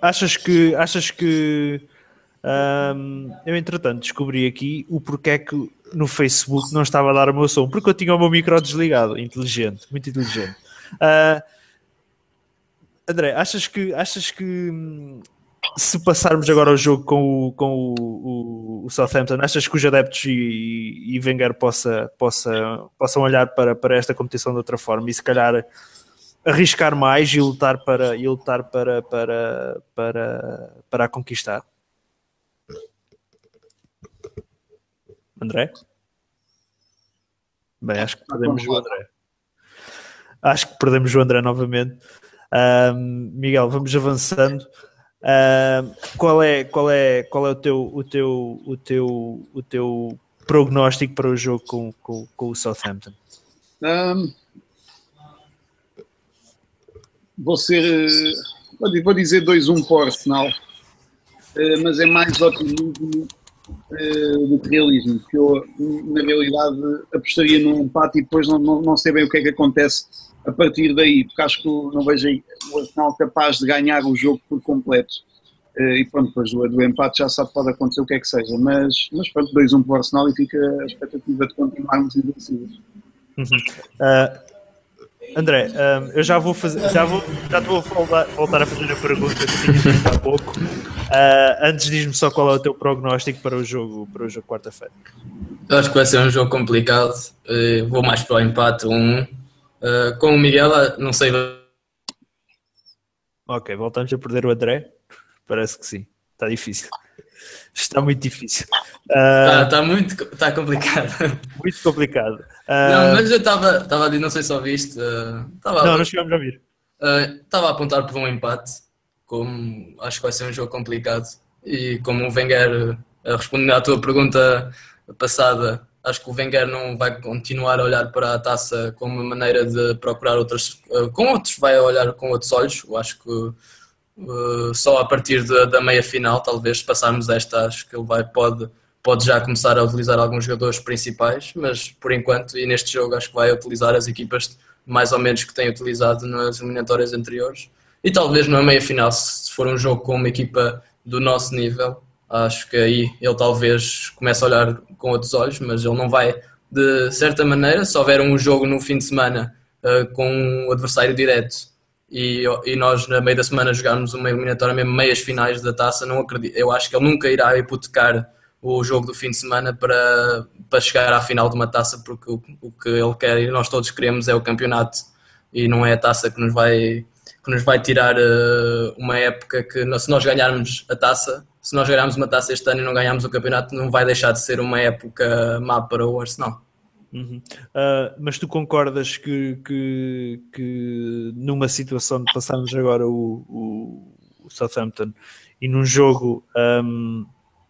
Achas que. Achas que um, eu, entretanto, descobri aqui o porquê que no Facebook não estava a dar o meu som, porque eu tinha o meu micro desligado. Inteligente, muito inteligente. Uh, André, achas que, achas que se passarmos agora o jogo com o, com o, o, o Southampton, achas que os adeptos e, e Wenger possa, possa, possam olhar para, para esta competição de outra forma e se calhar arriscar mais e lutar para e lutar para para para para a conquistar. André? Bem, acho que perdemos o André. Acho que perdemos o André novamente. Um, Miguel, vamos avançando. Uh, qual é qual é qual é o teu o teu o teu o teu prognóstico para o jogo com, com, com o Southampton? Um, vou ser vou dizer 2-1 para o Arsenal, uh, mas é mais otimismo uh, do que realismo, que eu na realidade apostaria num empate e depois não, não, não sei bem o que é que acontece a partir daí, porque acho que não vejo o Arsenal capaz de ganhar o jogo por completo. Uh, e pronto, depois do, do, empate já sabe pode acontecer o que é que seja, mas, mas pronto, 2-1 para o Arsenal e fica a expectativa de continuarmos invencíveis. Uhum. Uh, André, um, eu já vou fazer, já vou, já vou voltar, a fazer a pergunta que tinha feito há pouco. Uh, antes diz-me só qual é o teu prognóstico para o jogo, para o jogo quarta-feira. Eu acho que vai ser um jogo complicado. Uh, vou mais para o empate, um Uh, com o Miguel, não sei. Ok, voltamos a perder o André. Parece que sim. Está difícil. Está muito difícil. Está uh, tá muito tá complicado. Muito complicado. Uh, não, mas eu estava a dizer, não sei se ouviste. Uh, não, não chegamos a ouvir. Estava a apontar por um empate, como acho que vai ser um jogo complicado. E como o Wenger, respondendo à tua pergunta passada, acho que o Wenger não vai continuar a olhar para a taça como uma maneira de procurar outras. Com outros, vai olhar com outros olhos. Eu acho que Uh, só a partir de, da meia final, talvez, passarmos esta, acho que ele vai, pode, pode já começar a utilizar alguns jogadores principais, mas por enquanto, e neste jogo, acho que vai utilizar as equipas mais ou menos que tem utilizado nas eliminatórias anteriores. E talvez na meia final, se for um jogo com uma equipa do nosso nível, acho que aí ele talvez comece a olhar com outros olhos, mas ele não vai, de certa maneira, se houver um jogo no fim de semana uh, com um adversário direto e, e nós na meio da semana jogarmos uma eliminatória, mesmo meias finais da taça, não acredito, eu acho que ele nunca irá hipotecar o jogo do fim de semana para, para chegar à final de uma taça, porque o, o que ele quer e nós todos queremos é o campeonato e não é a taça que nos vai, que nos vai tirar uh, uma época que se nós ganharmos a taça, se nós ganharmos uma taça este ano e não ganharmos o campeonato, não vai deixar de ser uma época má para o Arsenal. Uhum. Uh, mas tu concordas que, que, que, numa situação de passarmos agora o, o, o Southampton e num jogo um,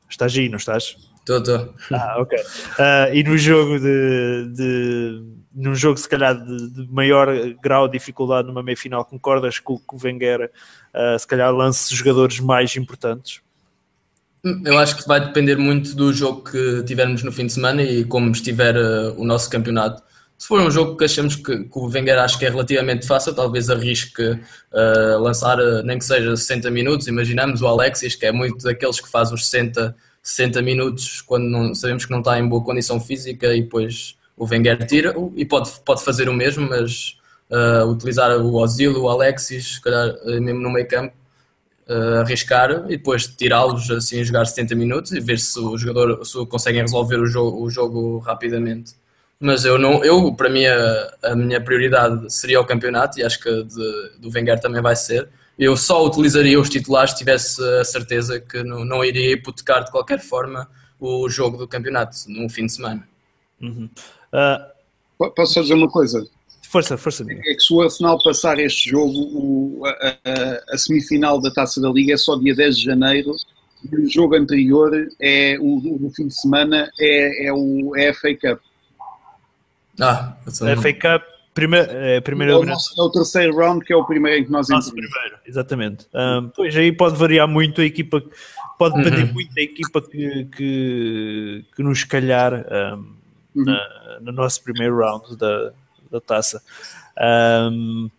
estás aí, não estás? Estou, estou. Ah, ok. Uh, e no jogo de, de num jogo se calhar de, de, maior grau de dificuldade numa meia final, concordas que o, Wenger uh, se calhar lance jogadores mais importantes? Eu acho que vai depender muito do jogo que tivermos no fim de semana e como estiver uh, o nosso campeonato. Se for um jogo que achamos que, que o Wenger acho que é relativamente fácil, talvez arrisque uh, lançar uh, nem que seja 60 minutos. Imaginamos o Alexis, que é muito daqueles que faz os 60, 60 minutos quando não, sabemos que não está em boa condição física e depois o Wenger tira e pode, pode fazer o mesmo, mas utilizar o Ozil, o Alexis, se calhar mesmo no meio campo, uh, arriscar e depois tirá-los assim a jogar 70 minutos e ver se o jogador se conseguem resolver o jogo, o jogo rapidamente. Mas eu não, eu para mim a, a, minha prioridade seria o campeonato e acho que de, do Wenger também vai ser. Eu só utilizaria os titulares se tivesse a certeza que não, não iria hipotecar de qualquer forma o jogo do campeonato num fim de semana. Uhum. Uh... Posso só dizer uma coisa? Força, força. É que se o Arsenal passar este jogo, o, a, a, a, semifinal da Taça da Liga é só dia 10 de janeiro e o jogo anterior é o do fim de semana é, é o é a FA Cup. Ah, a FA Cup primeiro, é, primeiro é, o nosso, é o terceiro round que é o primeiro em que nós entramos. primeiro, exatamente. Um, pois aí pode variar muito a equipa, pode depender uhum. muito da equipa que, que, que nos calhar um, uhum. na, no nosso primeiro round da, da taça. Um,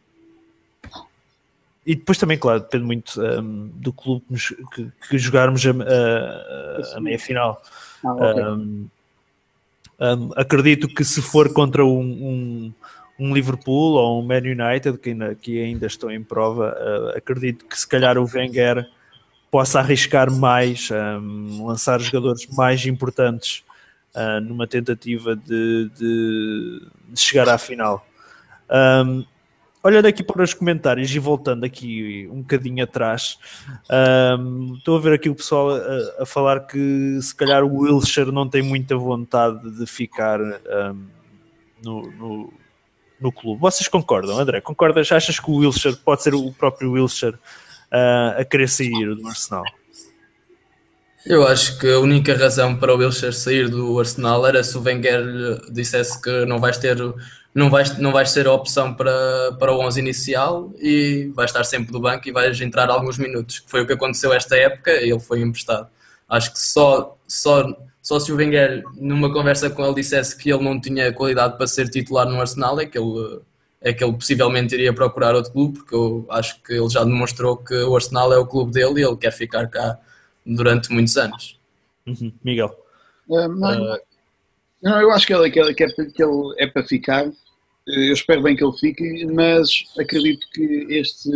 e depois também, claro, depende muito um, do clube que, que jogarmos a, a, a meia final. Ah, okay. um, um, acredito que se for contra um, um, um, Liverpool ou um Man United, que ainda, que ainda estão em prova, uh, acredito que se calhar o Wenger possa arriscar mais, lançar jogadores mais importantes uh, numa tentativa de, de, de, chegar à final. Um, olhando aqui para os comentários e voltando aqui um bocadinho atrás, um, estou a ver aqui o pessoal a, a, falar que se calhar o Wilshire não tem muita vontade de ficar um, no, no, no, clube. Vocês concordam, André? Concordas? Achas que o Wilshire pode ser o próprio Wilshire uh, a querer sair do Arsenal? Eu acho que a única razão para o Wilshere sair do Arsenal era se o Wenger dissesse que não vais ter não vais, não vais ser a opção para, para o 11 inicial e vais estar sempre do banco e vais entrar alguns minutos, que foi o que aconteceu esta época e ele foi emprestado. Acho que só, só, só se o Wenger, numa conversa com ele, dissesse que ele não tinha qualidade para ser titular no Arsenal, é que ele, é que ele possivelmente iria procurar outro clube, porque eu acho que ele já demonstrou que o Arsenal é o clube dele e ele quer ficar cá durante muitos anos. Uhum. Miguel? Uh, não, uh, não, eu acho que ele, que, ele, que, ele é para ficar. Eu espero bem que ele fique, mas acredito que este.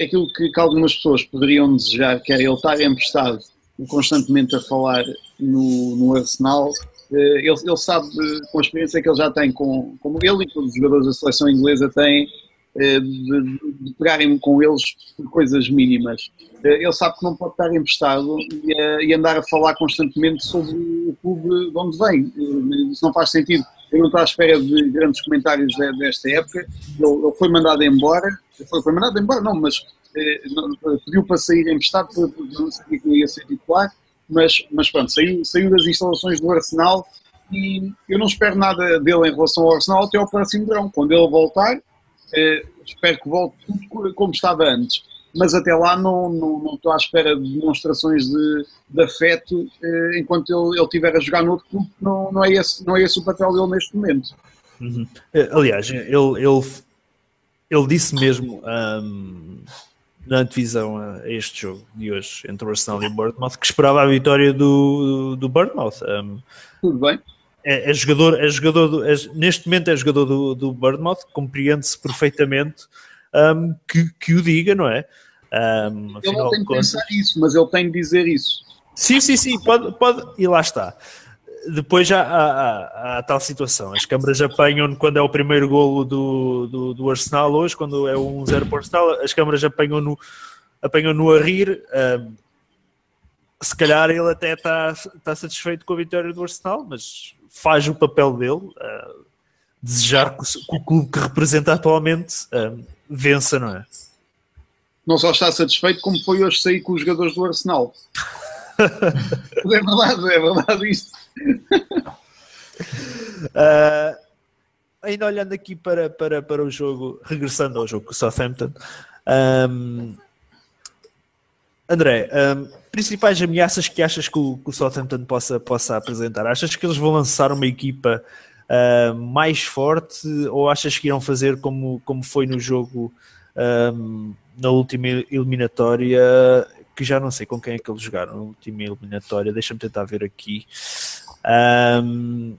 Aquilo que, que algumas pessoas poderiam desejar, que era ele estar emprestado constantemente a falar no, no Arsenal, eh, ele, ele, sabe, com a experiência que ele já tem, com, como ele e todos os jogadores da seleção inglesa têm, eh, de, de pegarem com eles por coisas mínimas. Eh, ele sabe que não pode estar emprestado e, e, andar a falar constantemente sobre o clube de onde vem. Isso não faz sentido. Eu não estou à espera de grandes comentários desta época. Ele, ele foi mandado embora. Foi, foi, mandado embora, não, mas pediu para sair emprestado, porque não sabia que não ia ser titular mas, mas pronto, saiu, saiu das instalações do Arsenal e eu não espero nada dele em relação ao Arsenal até ao próximo verão. Quando ele voltar, eh, espero que volte tudo como estava antes. Mas até lá não, não, não estou à espera de demonstrações de, de afeto eh, enquanto ele, estiver a jogar no outro clube. Não, não, é esse, não é esse o papel dele neste momento. Uhum. Eh, aliás, ele, ele, ele disse mesmo. Um na divisão a este jogo de hoje entre o Arsenal e o Bournemouth, que esperava a vitória do, do Bournemouth. Um, Tudo bem. É, é jogador, é jogador do, é, neste momento é jogador do, do Bournemouth, compreende-se perfeitamente um, que, que o diga, não é? Um, ele não tem de pensar isso, mas ele tem de dizer isso. Sim, sim, sim, pode, pode e lá está depois já há, há, há, tal situação. As câmaras apanham quando é o primeiro golo do, do, do Arsenal hoje, quando é um 0 por Arsenal, as câmaras apanham no, apanham no a rir. Um, se calhar ele até está, está satisfeito com a vitória do Arsenal, mas faz o papel dele, uh, desejar que, que, o clube que representa atualmente uh, vença, não é? Não só está satisfeito, como foi hoje sair com os jogadores do Arsenal. é verdade, é verdade isto uh, ainda olhando aqui para, para, para o jogo, regressando ao jogo com o Southampton, um, André, um, principais ameaças que achas que o, que o, Southampton possa, possa apresentar? Achas que eles vão lançar uma equipa uh, mais forte ou achas que irão fazer como, como foi no jogo um, na última eliminatória? Que já não sei com quem é que eles jogaram na última eliminatória, deixa-me tentar ver aqui. Um,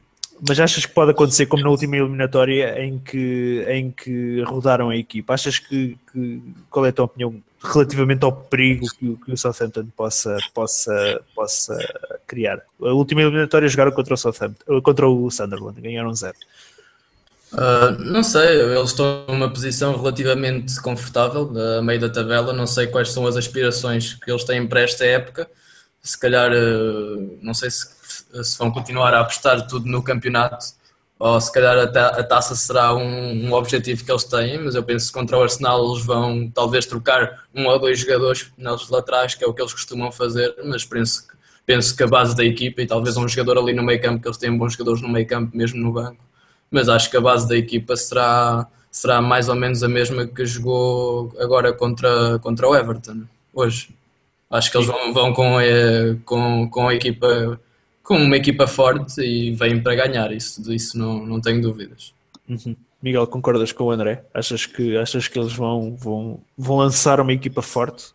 mas achas que pode acontecer como na última eliminatória em que, em que rodaram a equipa? Achas que, que qual é a tua opinião relativamente ao perigo que, que, o Southampton possa, possa, possa criar? A última eliminatória jogaram contra o Southampton, contra o Sunderland, ganharam zero. Uh, não sei, eles estão numa posição relativamente confortável, a meio da tabela. Não sei quais são as aspirações que eles têm para esta época. Se calhar, uh, não sei se se vão continuar a apostar tudo no campeonato ou se calhar a, taça será um, um, objetivo que eles têm, mas eu penso que contra o Arsenal eles vão talvez trocar um ou dois jogadores neles laterais, que é o que eles costumam fazer, mas penso que, penso que a base da equipa e talvez um jogador ali no meio campo, que eles têm bons jogadores no meio campo mesmo no banco, mas acho que a base da equipa será, será mais ou menos a mesma que jogou agora contra, contra o Everton, hoje. Acho que eles vão, vão com, a, com, com a equipa com uma equipa forte e vêm para ganhar, isso, disso não, não tenho dúvidas. Uhum. Miguel, concordas com o André? Achas que, achas que eles vão, vão, vão lançar uma equipa forte?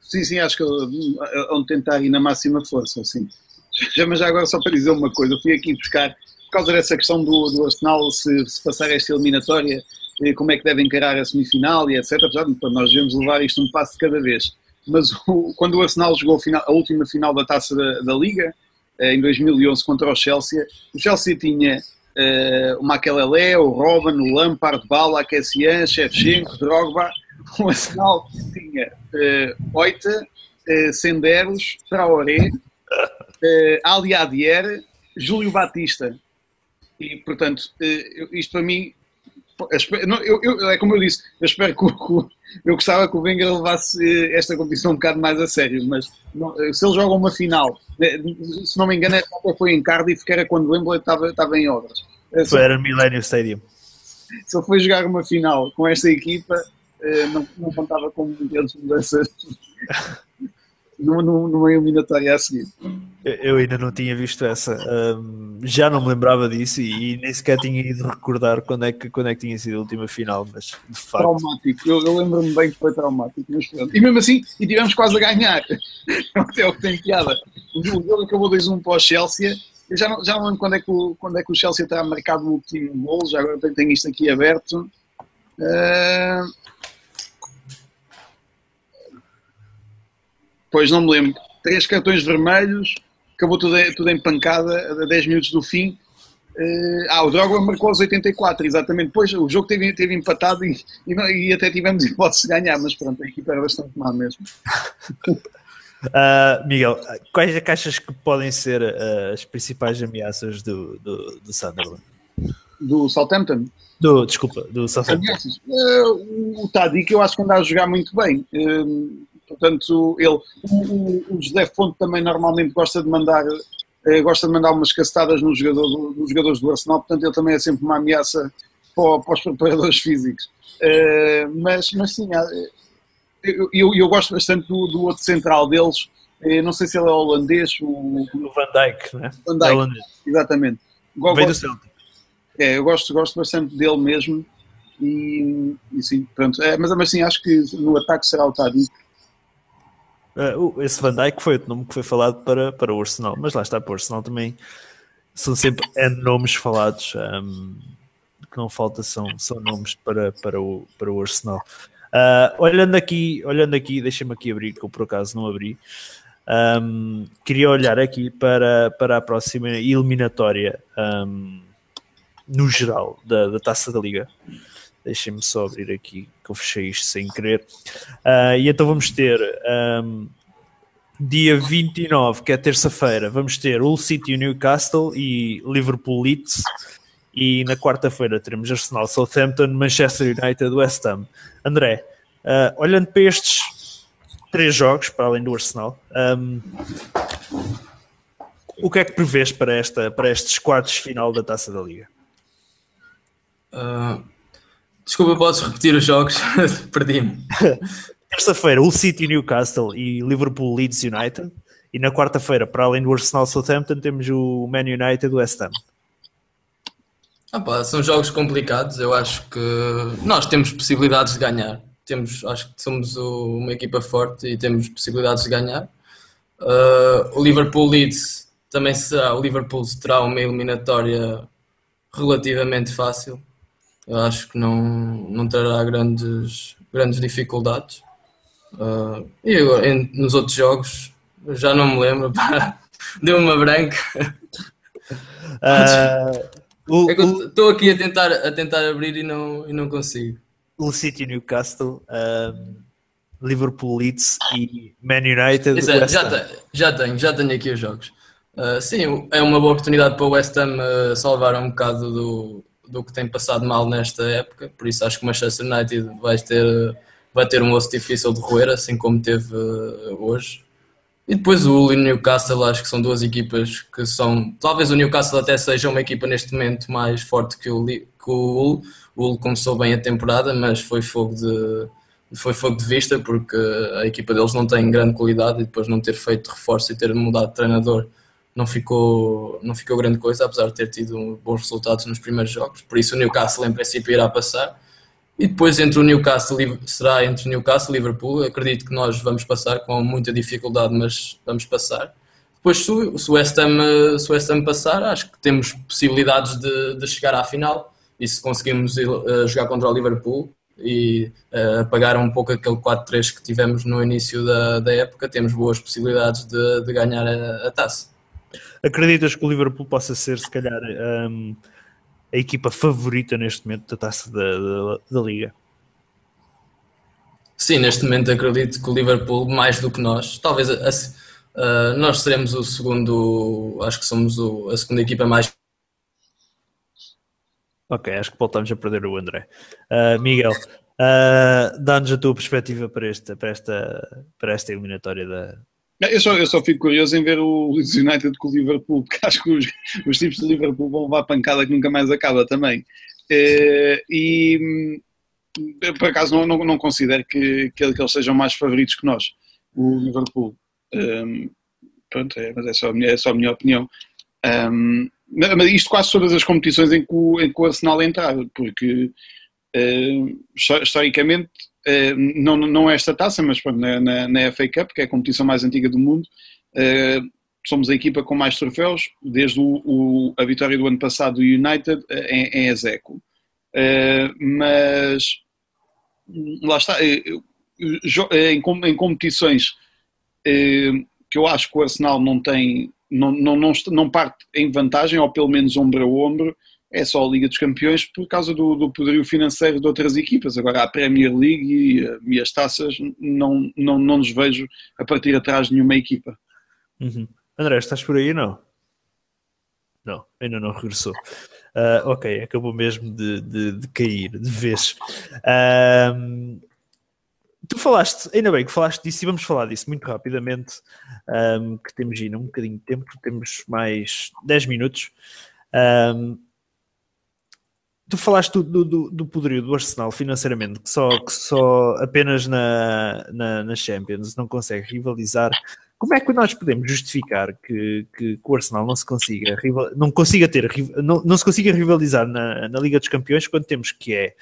Sim, sim, acho que vão tentar ir na máxima força, sim. Mas já agora só para dizer uma coisa, eu fui aqui buscar, por causa dessa questão do, do Arsenal, se, se passar esta eliminatória, eh, como é que deve encarar a semifinal e etc. Apesar de nós devemos levar isto um passo de cada vez. Mas o, quando o Arsenal jogou a, final, a última final da taça da, da Liga, eh, em 2011 contra o Chelsea. O Chelsea tinha uh, o Makelele, o Robin, o Lampard, Bala, Kessian, Shevchenko, Drogba. O Arsenal tinha uh, Oita, uh, Senderos, Traoré, uh, Ali Adier, Júlio Batista. E, portanto, isto para mim eu, eu, é como eu disse, eu espero que o, eu gostava que o Wenger levasse eh, esta competição um bocado mais a sério, mas não, se ele joga uma final, eh, se não me engano, até foi em Cardiff, que era quando o Wembley estava, estava em obras. Foi, era Millennium Stadium. Se ele foi jogar uma final com esta equipa, não, não contava com muitas mudanças numa eliminatória a seguir. Eu ainda não tinha visto essa, um, já não me lembrava disso e, e, nem sequer tinha ido recordar quando é, que, quando é que tinha sido a última final, mas de facto. Traumático, eu, eu lembro-me bem que foi traumático, mas E mesmo assim, e tivemos quase a ganhar, é o que tem piada. O jogo acabou 2-1 para o Chelsea, eu já não, já não lembro quando é, que o, quando é que o Chelsea terá marcado o último gol, já agora tenho isto aqui aberto. Uh, Pois não me lembro. Três cartões vermelhos, acabou tudo, tudo em pancada a 10 minutos do fim. Uh, ah, o Drogba marcou aos 84, exatamente. Depois o jogo teve, teve empatado e, e, e até tivemos hipótese de ganhar, mas pronto, a equipa era bastante má mesmo. Uh, Miguel, quais é que achas que podem ser uh, as principais ameaças do, do, do Sunderland? Do Southampton? Do, desculpa, do Southampton. Uh, o Tadic eu acho que anda a jogar muito bem. Portanto, ele, o, o José Fonte também normalmente gosta de mandar eh, gosta de mandar umas castadas nos jogadores, nos jogadores do Arsenal, portanto ele também é sempre uma ameaça para, para os preparadores físicos. Eh, mas, mas sim, eu, eu, eu, gosto bastante do, do outro central deles, eh, não sei se ele é holandês, o, o Van Dijk, né? Van Dijk, é exatamente. Vem do Celtic. É, eu gosto, gosto bastante dele mesmo. E, e sim, pronto. É, mas, mas sim, acho que no ataque será o Tadic Uh, esse Van Dijk foi o nome que foi falado para, para o Arsenal, mas lá está, para o Arsenal também são sempre nomes falados. Um, que não falta são, são nomes para, para, o, para o Arsenal. Uh, olhando aqui, olhando aqui, deixa-me aqui abrir, que eu por acaso não abri. Um, queria olhar aqui para, para a próxima eliminatória um, no geral da, da taça da Liga. Deixem-me só abrir aqui, que eu fechei isto sem querer. Uh, e então vamos ter um, dia 29, que é terça-feira, vamos ter Hull City Newcastle e Liverpool Leeds. E na quarta-feira teremos Arsenal Southampton, Manchester United West Ham. André, uh, olhando para estes três jogos, para além do Arsenal, um, o que é que prevês para, esta, para estes quartos final da Taça da Liga? Uh, Desculpa, podes repetir os jogos? Perdi-me. Terça-feira, o City Newcastle e Liverpool Leeds United. E na quarta-feira, para além do Arsenal Southampton, temos o Man United West Ham. Ah pá, são jogos complicados. Eu acho que nós temos possibilidades de ganhar. Temos, acho que somos uma equipa forte e temos possibilidades de ganhar. Uh, o Liverpool Leeds também será. O Liverpool terá uma eliminatória relativamente fácil eu acho que não, não terá grandes, grandes dificuldades. Uh, e agora, em, nos outros jogos, já não me lembro, deu uma branca. Uh, é estou aqui a tentar, a tentar abrir e não, e não consigo. O City Newcastle, um, Liverpool Leeds e Man United. Exato, já, tenho, já tenho, já tenho aqui os jogos. Uh, sim, é uma boa oportunidade para o West Ham uh, salvar um bocado do, do que tem passado mal nesta época, por isso acho que o Manchester United vai ter, vai ter um osso difícil de roer, assim como teve uh, hoje. E depois o Hull e o Newcastle, acho que são duas equipas que são. Talvez o Newcastle até seja uma equipa neste momento mais forte que o, que o Hull. O Hull começou bem a temporada, mas foi fogo de, foi fogo de vista porque a equipa deles não tem grande qualidade e depois não ter feito reforço e ter mudado de treinador não ficou, não ficou grande coisa, apesar de ter tido bons resultados nos primeiros jogos. Por isso o Newcastle em princípio irá passar. E depois entre o Newcastle será entre o Newcastle e Liverpool. Acredito que nós vamos passar com muita dificuldade, mas vamos passar. Depois se o West Ham, se o West Ham passar, acho que temos possibilidades de, de chegar à final. E se conseguirmos uh, jogar contra o Liverpool e uh, apagar um pouco aquele 4-3 que tivemos no início da, da época, temos boas possibilidades de, de ganhar a, a taça. Acreditas que o Liverpool possa ser, se calhar, um, a equipa favorita neste momento da taça da, da, da, Liga? Sim, neste momento acredito que o Liverpool, mais do que nós, talvez nós seremos o segundo, acho que somos o, a segunda equipa mais Ok, acho que voltamos a perder o André. Uh, Miguel, uh, dá-nos a tua perspectiva para esta, para esta, para esta eliminatória da. Eu só, eu só fico curioso em ver o Leeds United com o Liverpool, porque acho que os, os tipos de Liverpool vão levar pancada que nunca mais acaba também. Uh, e por acaso não, não, não considero que, que, eles sejam mais favoritos que nós, o Liverpool. Um, pronto, é, mas é só, é só a minha opinião. Um, mas isto quase todas as competições em que o, em que o Arsenal entrar, porque uh, historicamente, não, não é esta taça, mas pronto, na, na, na, FA Cup, que é a competição mais antiga do mundo, uh, somos a equipa com mais troféus, desde o, o, a vitória do ano passado do United em, em Ezeco. mas lá está, em, em competições que eu acho que o Arsenal não tem, não, não, não, não parte em vantagem, ou pelo menos ombro a ombro, é só a Liga dos Campeões por causa do, do poderio financeiro de outras equipas. Agora, a Premier League e, e as taças, não, não, não nos vejo a partir atrás de nenhuma equipa. Uhum. André, estás por aí não? Não, ainda não regressou. Uh, ok, acabou mesmo de, de, de cair de vez. Tu falaste, ainda bem que falaste disso e vamos falar disso muito rapidamente, um, que temos ainda um bocadinho de tempo, temos mais 10 minutos. Um, tu falaste do, do, do poderio do Arsenal financeiramente, que só, que só apenas na, na, na Champions não consegue rivalizar. Como é que nós podemos justificar que, que, que o Arsenal não se consiga não consiga ter não, não se consiga rivalizar na, na Liga dos Campeões quando temos que é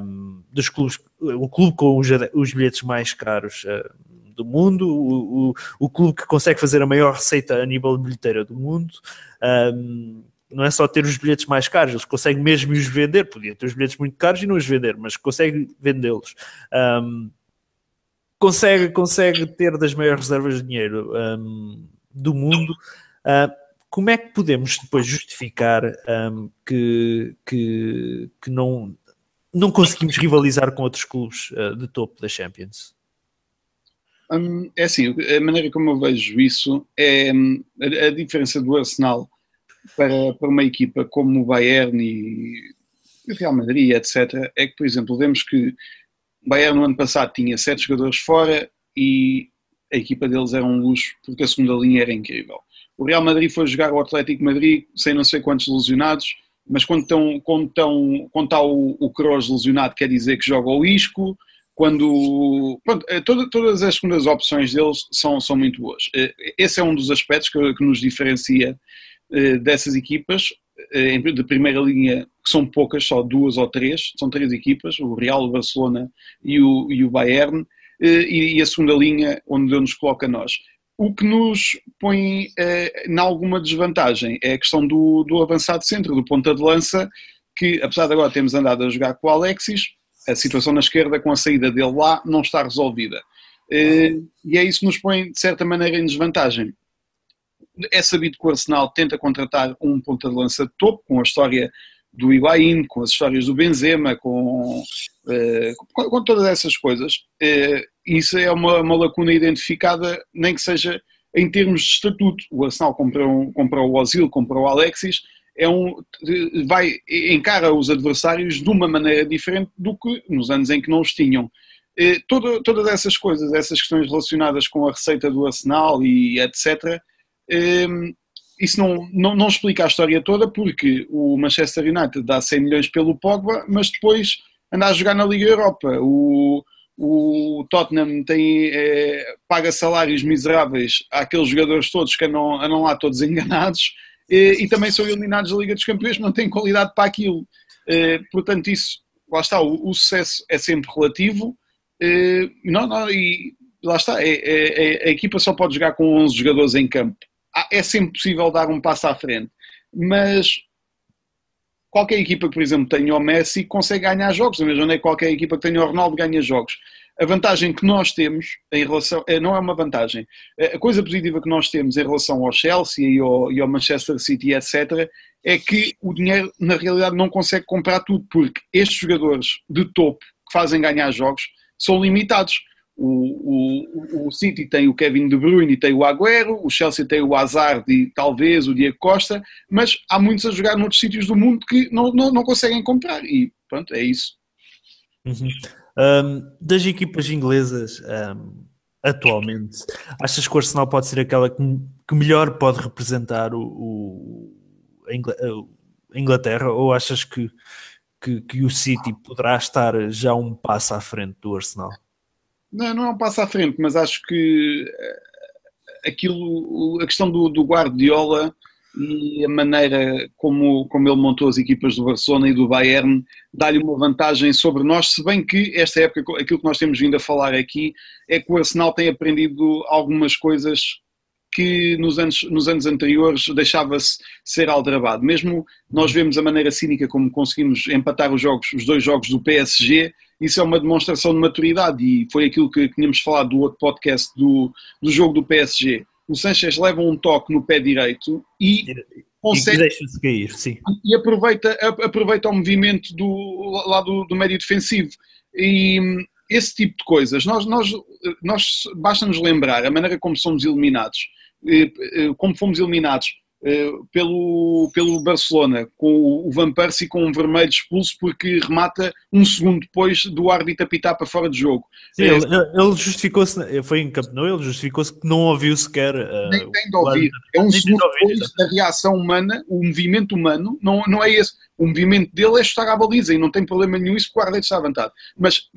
um, dos clubes, o clube com os, os bilhetes mais caros uh, do mundo, o, o, o, clube que consegue fazer a maior receita a nível de bilheteira do mundo. Um, não é só ter os bilhetes mais caros, eles conseguem mesmo os vender. Podia ter os bilhetes muito caros e não os vender, mas consegue vendê-los. Um, consegue, consegue ter das maiores reservas de dinheiro um, do mundo. Uh, como é que podemos depois justificar um, que, que, que não, não conseguimos rivalizar com outros clubes uh, de topo da Champions? É assim, a maneira como eu vejo isso é hum, a, a diferença do Arsenal para, para uma equipa como o Bayern e o Real Madrid, etc., é que, por exemplo, vemos que o Bayern no ano passado tinha sete jogadores fora e a equipa deles era um luxo porque a segunda linha era incrível. O Real Madrid foi jogar ao Atlético Madrid sem não sei quantos lesionados mas quando, estão, quando, estão, quando está o, o Kroos lesionado, quer dizer que joga o Isco. Quando. Pronto, eh, todas, todas as segundas opções deles são, são muito boas. Eh, esse é um dos aspectos que, que nos diferencia dessas equipas de primeira linha, que são poucas, só duas ou três, são três equipas, o Real, o Barcelona e o, e o Bayern, e, a segunda linha, onde Deus nos coloca nós. O que nos põe eh, em alguma desvantagem é a questão do, do avançado centro, do ponta de lança, que apesar de agora termos andado a jogar com o Alexis, a situação na esquerda com a saída dele lá não está resolvida. Eh, e é isso que nos põe, de certa maneira, em desvantagem. É sabido que o Arsenal tenta contratar um ponta de lança de topo, com a história do Higuaín, com as histórias do Benzema, com, eh, com, com, todas essas coisas. Eh, isso é uma, uma, lacuna identificada, nem que seja em termos de estatuto. O Arsenal comprou, comprou o Ozil, comprou o Alexis, é um, vai, encara os adversários de uma maneira diferente do que nos anos em que não os tinham. Eh, toda, todas essas coisas, essas questões relacionadas com a receita do Arsenal e etc., isso não, não, não, explica a história toda porque o Manchester United dá 100 milhões pelo Pogba, mas depois anda a jogar na Liga Europa. O, o Tottenham tem, é, paga salários miseráveis àqueles jogadores todos que andam, andam lá todos enganados e, e, também são eliminados da Liga dos Campeões, não têm qualidade para aquilo. É, portanto, isso, lá está, o, o sucesso é sempre relativo é, não, não, e lá está, é, é, é, a equipa só pode jogar com 11 jogadores em campo é sempre possível dar um passo à frente, mas qualquer equipa que, por exemplo, tenha o Messi consegue ganhar jogos, da mesma maneira qualquer equipa que tenha o Ronaldo ganha jogos. A vantagem que nós temos em relação. Eh, não é uma vantagem. Eh, a coisa positiva que nós temos em relação ao Chelsea e ao, e ao Manchester City, etc., é que o dinheiro, na realidade, não consegue comprar tudo, porque estes jogadores de topo que fazem ganhar jogos são limitados. O, o, o City tem o Kevin De Bruyne e tem o Agüero, o Chelsea tem o Hazard e talvez o Diego Costa, mas há muitos a jogar noutros sítios do mundo que não, não, não conseguem comprar e pronto, é isso. Uhum. Um, das equipas inglesas um, atualmente, achas que o Arsenal pode ser aquela que, que melhor pode representar o, o, a Inglaterra ou achas que, que, que o City poderá estar já um passo à frente do Arsenal? Não, não é um passo à frente, mas acho que eh, aquilo, a questão do, do Guardiola e a maneira como, como ele montou as equipas do Barcelona e do Bayern dá-lhe uma vantagem sobre nós, se bem que esta época, aquilo que nós temos vindo a falar aqui, é que o Arsenal tem aprendido algumas coisas que nos anos, nos anos anteriores deixava-se ser aldrabado. Mesmo nós vemos a maneira cínica como conseguimos empatar os jogos, os dois jogos do PSG, isso é uma demonstração de maturidade e foi aquilo que tínhamos falado do outro podcast do, do jogo do PSG. O Sanchez leva um toque no pé direito e consegue. E deixa-se cair, sim. E aproveita, aproveita o movimento do, lá do, do médio defensivo. E esse tipo de coisas, nós, nós, nós basta-nos lembrar a maneira como somos eliminados, como fomos eliminados pelo, pelo Barcelona, com o Van Persie com um vermelho expulso porque remata um segundo depois do árbitro apitar para fora de jogo. Sim, ele, ele justificou-se, foi em Camp Nou, ele justificou-se que não ouviu sequer. Uh, nem tem de ouvir. É um segundo depois da reação humana, o movimento humano, não, não é esse. O movimento dele é chutar a baliza e não tem problema nenhum isso porque o guarda-redes está avantado. Mas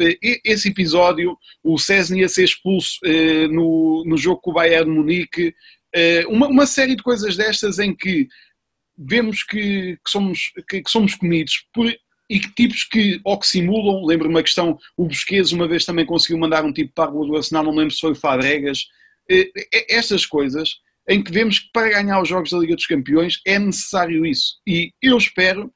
esse episódio, o César ia ser expulso no, no jogo com o Bayern Munique, eh, uma, uma, série de coisas destas em que vemos que, que somos, que, que, somos comidos por, e que tipos que ou que simulam, lembro-me a questão, o Busquets uma vez também conseguiu mandar um tipo para a rua do Arsenal, não lembro se foi o Fabregas, eh, estas coisas em que vemos que para ganhar os Jogos da Liga dos Campeões é necessário isso. E eu espero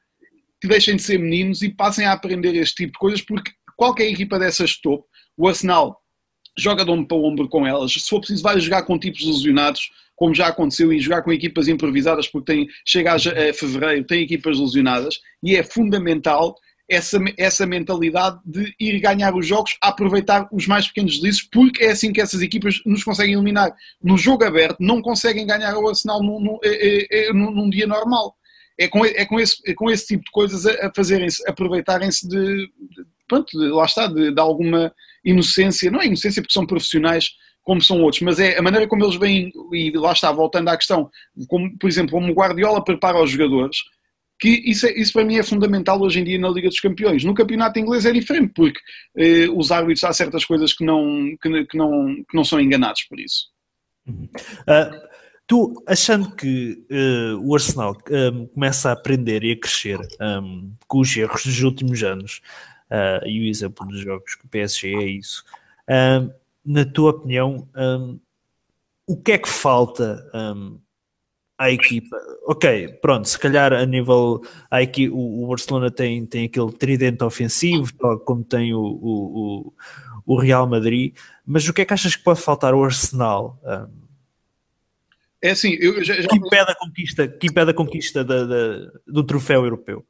que deixem de ser meninos e passem a aprender este tipo de coisas, porque qualquer equipa dessas de topo, o Arsenal joga de ombro para ombro com elas, se for preciso vai jogar com tipos lesionados, como já aconteceu, e jogar com equipas improvisadas, porque tem, chega a, a fevereiro, tem equipas lesionadas, e é fundamental essa, essa mentalidade de ir ganhar os jogos, aproveitar os mais pequenos deslizes, porque é assim que essas equipas nos conseguem eliminar. No jogo aberto, não conseguem ganhar o Arsenal num, num, num, num dia normal. É com, é com, esse, é com esse tipo de coisas a, a fazerem-se, aproveitarem-se de, de, pronto, de, lá está, de, de alguma inocência, não é inocência porque são profissionais como são outros, mas é a maneira como eles vêm, e lá está, voltando à questão, como, por exemplo, como o Guardiola prepara os jogadores, que isso, é, isso para mim é fundamental hoje em dia na Liga dos Campeões. No campeonato inglês é diferente, porque eh, os árbitros há certas coisas que não, que, que, não, que não são enganados por isso. Uh, tu, achando que uh, o Arsenal um, começa a aprender e a crescer um, com os erros dos últimos anos, uh, e o exemplo dos jogos que o PSG é isso, na tua opinião, um, o que é que falta um, à equipa? Ok, pronto, se calhar a nível. A equipa, o, o Barcelona tem, tem aquele tridente ofensivo, como tem o, o, o, Real Madrid, mas o que é que achas que pode faltar ao Arsenal? Um, é assim, eu já, já... Que impede a conquista, que impede a conquista da, da, do troféu europeu?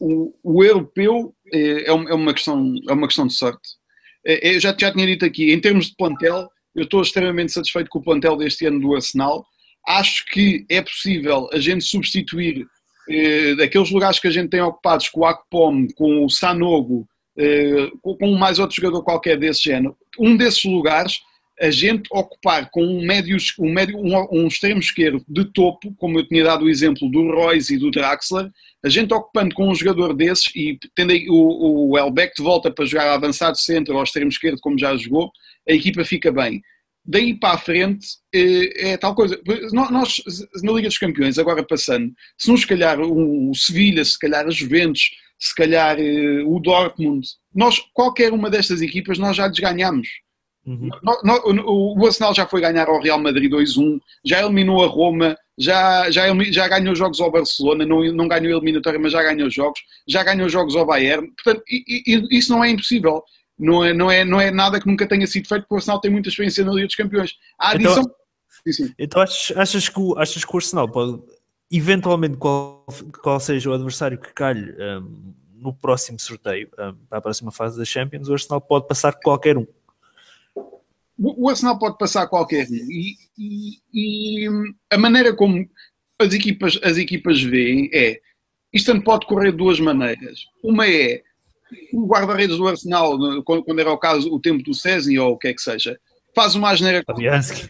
O, o europeu é, é uma questão, é uma questão de sorte é, eu já, já tinha dito aqui, em termos de plantel, eu estou extremamente satisfeito com o plantel deste ano do Arsenal. Acho que é possível a gente substituir eh, aqueles lugares que a gente tem ocupados com o Akpom, com o Sanogo, eh, com, com mais outro jogador qualquer desse género. Um desses lugares a gente ocupar com um médio, um, médio, um, um, extremo esquerdo de topo, como eu tinha dado o exemplo do Royce e do Draxler, a gente ocupando com um jogador desses e tendo o, o Elbeck de volta para jogar avançado centro ou extremo esquerdo, como já jogou, a equipa fica bem. Daí para a frente é, é tal coisa. Nós, na Liga dos Campeões, agora passando, se não se calhar o Sevilha, se calhar a Juventus, se calhar eh, o Dortmund, nós, qualquer uma destas equipas, nós já desganhamos. Uhum. O Arsenal já foi ganhar ao Real Madrid 2-1, já eliminou a Roma, já, já, já ganhou jogos ao Barcelona, não, não ganhou eliminatória, mas já ganhou jogos, já ganhou jogos ao Bayern. Portanto, isso não é impossível. Não é, não, é, não é nada que nunca tenha sido feito, porque o Arsenal tem muita experiência na Liga dos Campeões. A então, adição. Então, sim, sim. então achas, achas, que o, achas que o Arsenal pode, eventualmente, qual, qual seja o adversário que calhe um, no próximo sorteio, um, para a próxima fase da Champions, o Arsenal pode passar qualquer um? O Arsenal pode passar qualquer um. E, e, e, a maneira como as equipas, as equipas veem é isto pode correr de duas maneiras. Uma é o guarda-redes do Arsenal, quando era o caso, o tempo do César ou o que é que seja, faz uma asneira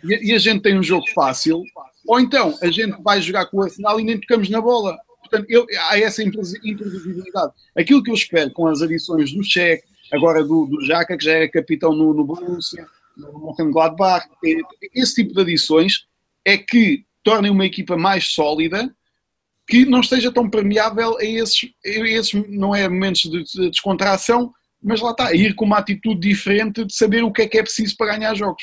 e, e a gente tem um jogo fácil, ou então a gente vai jogar com o Arsenal e nem tocamos na bola. Portanto, eu, há essa imprevisibilidade. Aquilo que eu espero com as adições do Cheque, agora do, do Jaca, que já era capitão no, no Borussia, no Mönchengladbach, esse tipo de adições é que tornem uma equipa mais sólida que não esteja tão permeável a esses, a esses não é momentos de descontração, mas lá está, ir com uma atitude diferente de saber o que é que é preciso para ganhar jogos.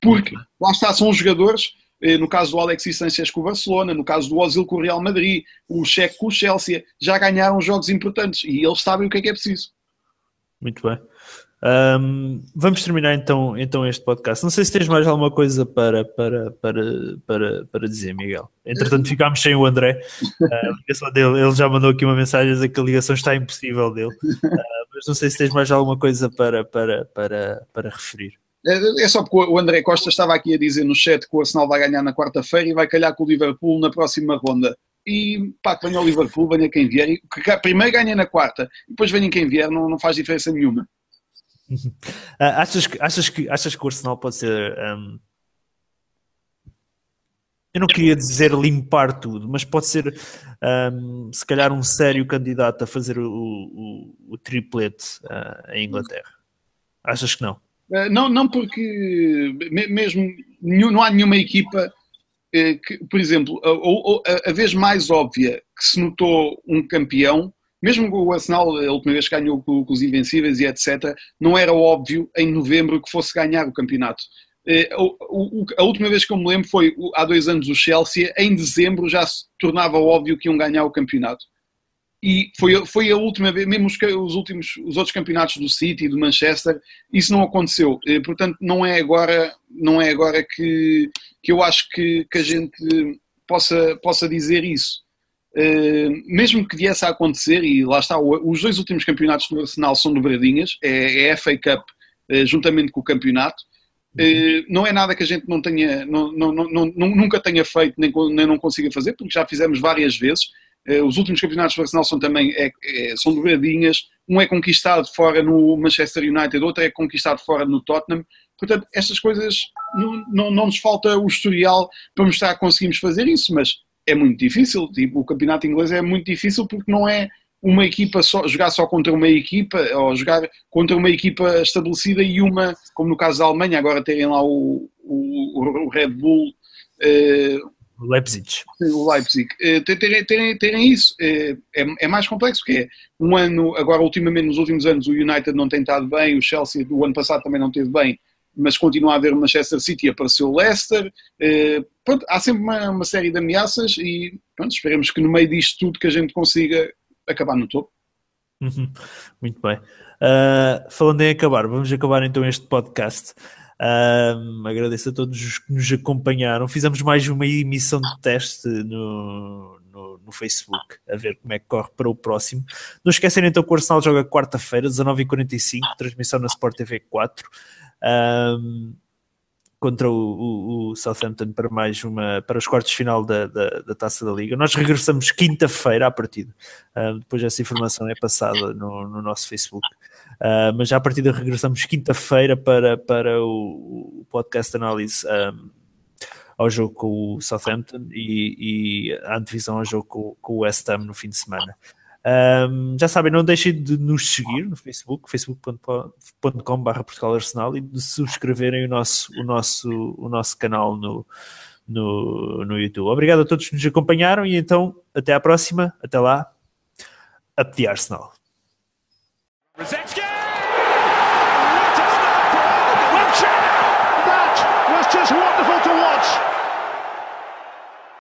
Porque lá está, são os jogadores, eh, no caso do Alexis Sanchez com o Barcelona, no caso do Ozil com o Real Madrid, o Cheque com o Chelsea, já ganharam jogos importantes e eles sabem o que é que é preciso. Muito bem. Um, vamos terminar então, então este podcast. Não sei se tens mais alguma coisa para, para, para, para, para dizer, Miguel. Entretanto, ficámos sem o André. Uh, dele, ele já mandou aqui uma mensagem a dizer que a ligação está impossível dele. Uh, mas não sei se tens mais alguma coisa para, para, para, para referir. É, é só porque o André Costa estava aqui a dizer no chat que o Arsenal vai ganhar na quarta-feira e vai calhar com o Liverpool na próxima ronda. E pá, que venha o Liverpool, venha quem vier. E, que, primeiro ganha na quarta, depois venha quem vier, não, não faz diferença nenhuma. Uh, achas, que, achas, que, achas que o Arsenal pode ser. Um, eu não queria dizer limpar tudo, mas pode ser um, se calhar um sério candidato a fazer o, o, o triplete uh, em Inglaterra. Achas que não? Uh, não, não porque mesmo não há nenhuma equipa que, por exemplo, a, a, a vez mais óbvia que se notou um campeão mesmo o Arsenal, a última vez que ganhou com, os Invencíveis e etc., não era óbvio em novembro que fosse ganhar o campeonato. Eh, a última vez que eu me lembro foi há dois anos o Chelsea, em dezembro já se tornava óbvio que iam ganhar o campeonato. E foi, foi a última vez, mesmo os, os, últimos, os outros campeonatos do City e do Manchester, isso não aconteceu. Eh, portanto, não é agora, não é agora que, que eu acho que, que a gente possa, possa dizer isso. Uh, mesmo que viesse a acontecer, e lá está, os dois últimos campeonatos do Arsenal são dobradinhas, é, é a FA Cup uh, juntamente com o campeonato. Uh, não é nada que a gente não tenha, não, não, não, nunca tenha feito, nem, não consiga fazer, porque já fizemos várias vezes. os últimos campeonatos do Arsenal são também é, é, são dobradinhas. Um é conquistado fora no Manchester United, outro é conquistado fora no Tottenham. Portanto, estas coisas não, não nos falta o historial para mostrar que conseguimos fazer isso, mas é muito difícil. Tipo, o campeonato inglês é muito difícil porque não é uma equipa só, jogar só contra uma equipa, ou jogar contra uma equipa estabelecida e uma, como no caso da Alemanha, agora terem lá o, o, o Red Bull. Uh, Leipzig. O Leipzig. Uh, terem, terem, terem isso uh, é, é mais complexo, porque é um ano, agora ultimamente, nos últimos anos, o United não tem estado bem, o Chelsea do ano passado também não teve bem, mas continua a haver Manchester City, apareceu Leicester. Eh, pronto, há sempre uma, uma, série de ameaças e pronto, esperemos que no meio disto tudo que a gente consiga acabar no topo. Uhum. Muito bem. Uh, falando em acabar, vamos acabar então este podcast. Uh, agradeço a todos os que nos acompanharam. Fizemos mais uma emissão de teste no, no, no, Facebook, a ver como é que corre para o próximo. Não esquecem então que o Arsenal joga quarta-feira, 19h45, transmissão na Sport TV 4 um, contra o, o, o, Southampton para mais uma para os quartos de final da, da, da Taça da Liga. Nós regressamos quinta-feira à partida. Depois essa informação é passada no, no nosso Facebook. Uh, mas já à partida regressamos quinta-feira para, para o, o podcast análise um, ao jogo com o Southampton e, e a antevisão ao jogo com, com o West Ham no fim de semana. Um, já sabem, não deixem de nos seguir no Facebook, facebook.com.br Portugal Arsenal e de subscreverem o nosso, o nosso, o nosso canal no, no, no YouTube. Obrigado a todos que nos acompanharam e então até à próxima, até lá, up the Arsenal.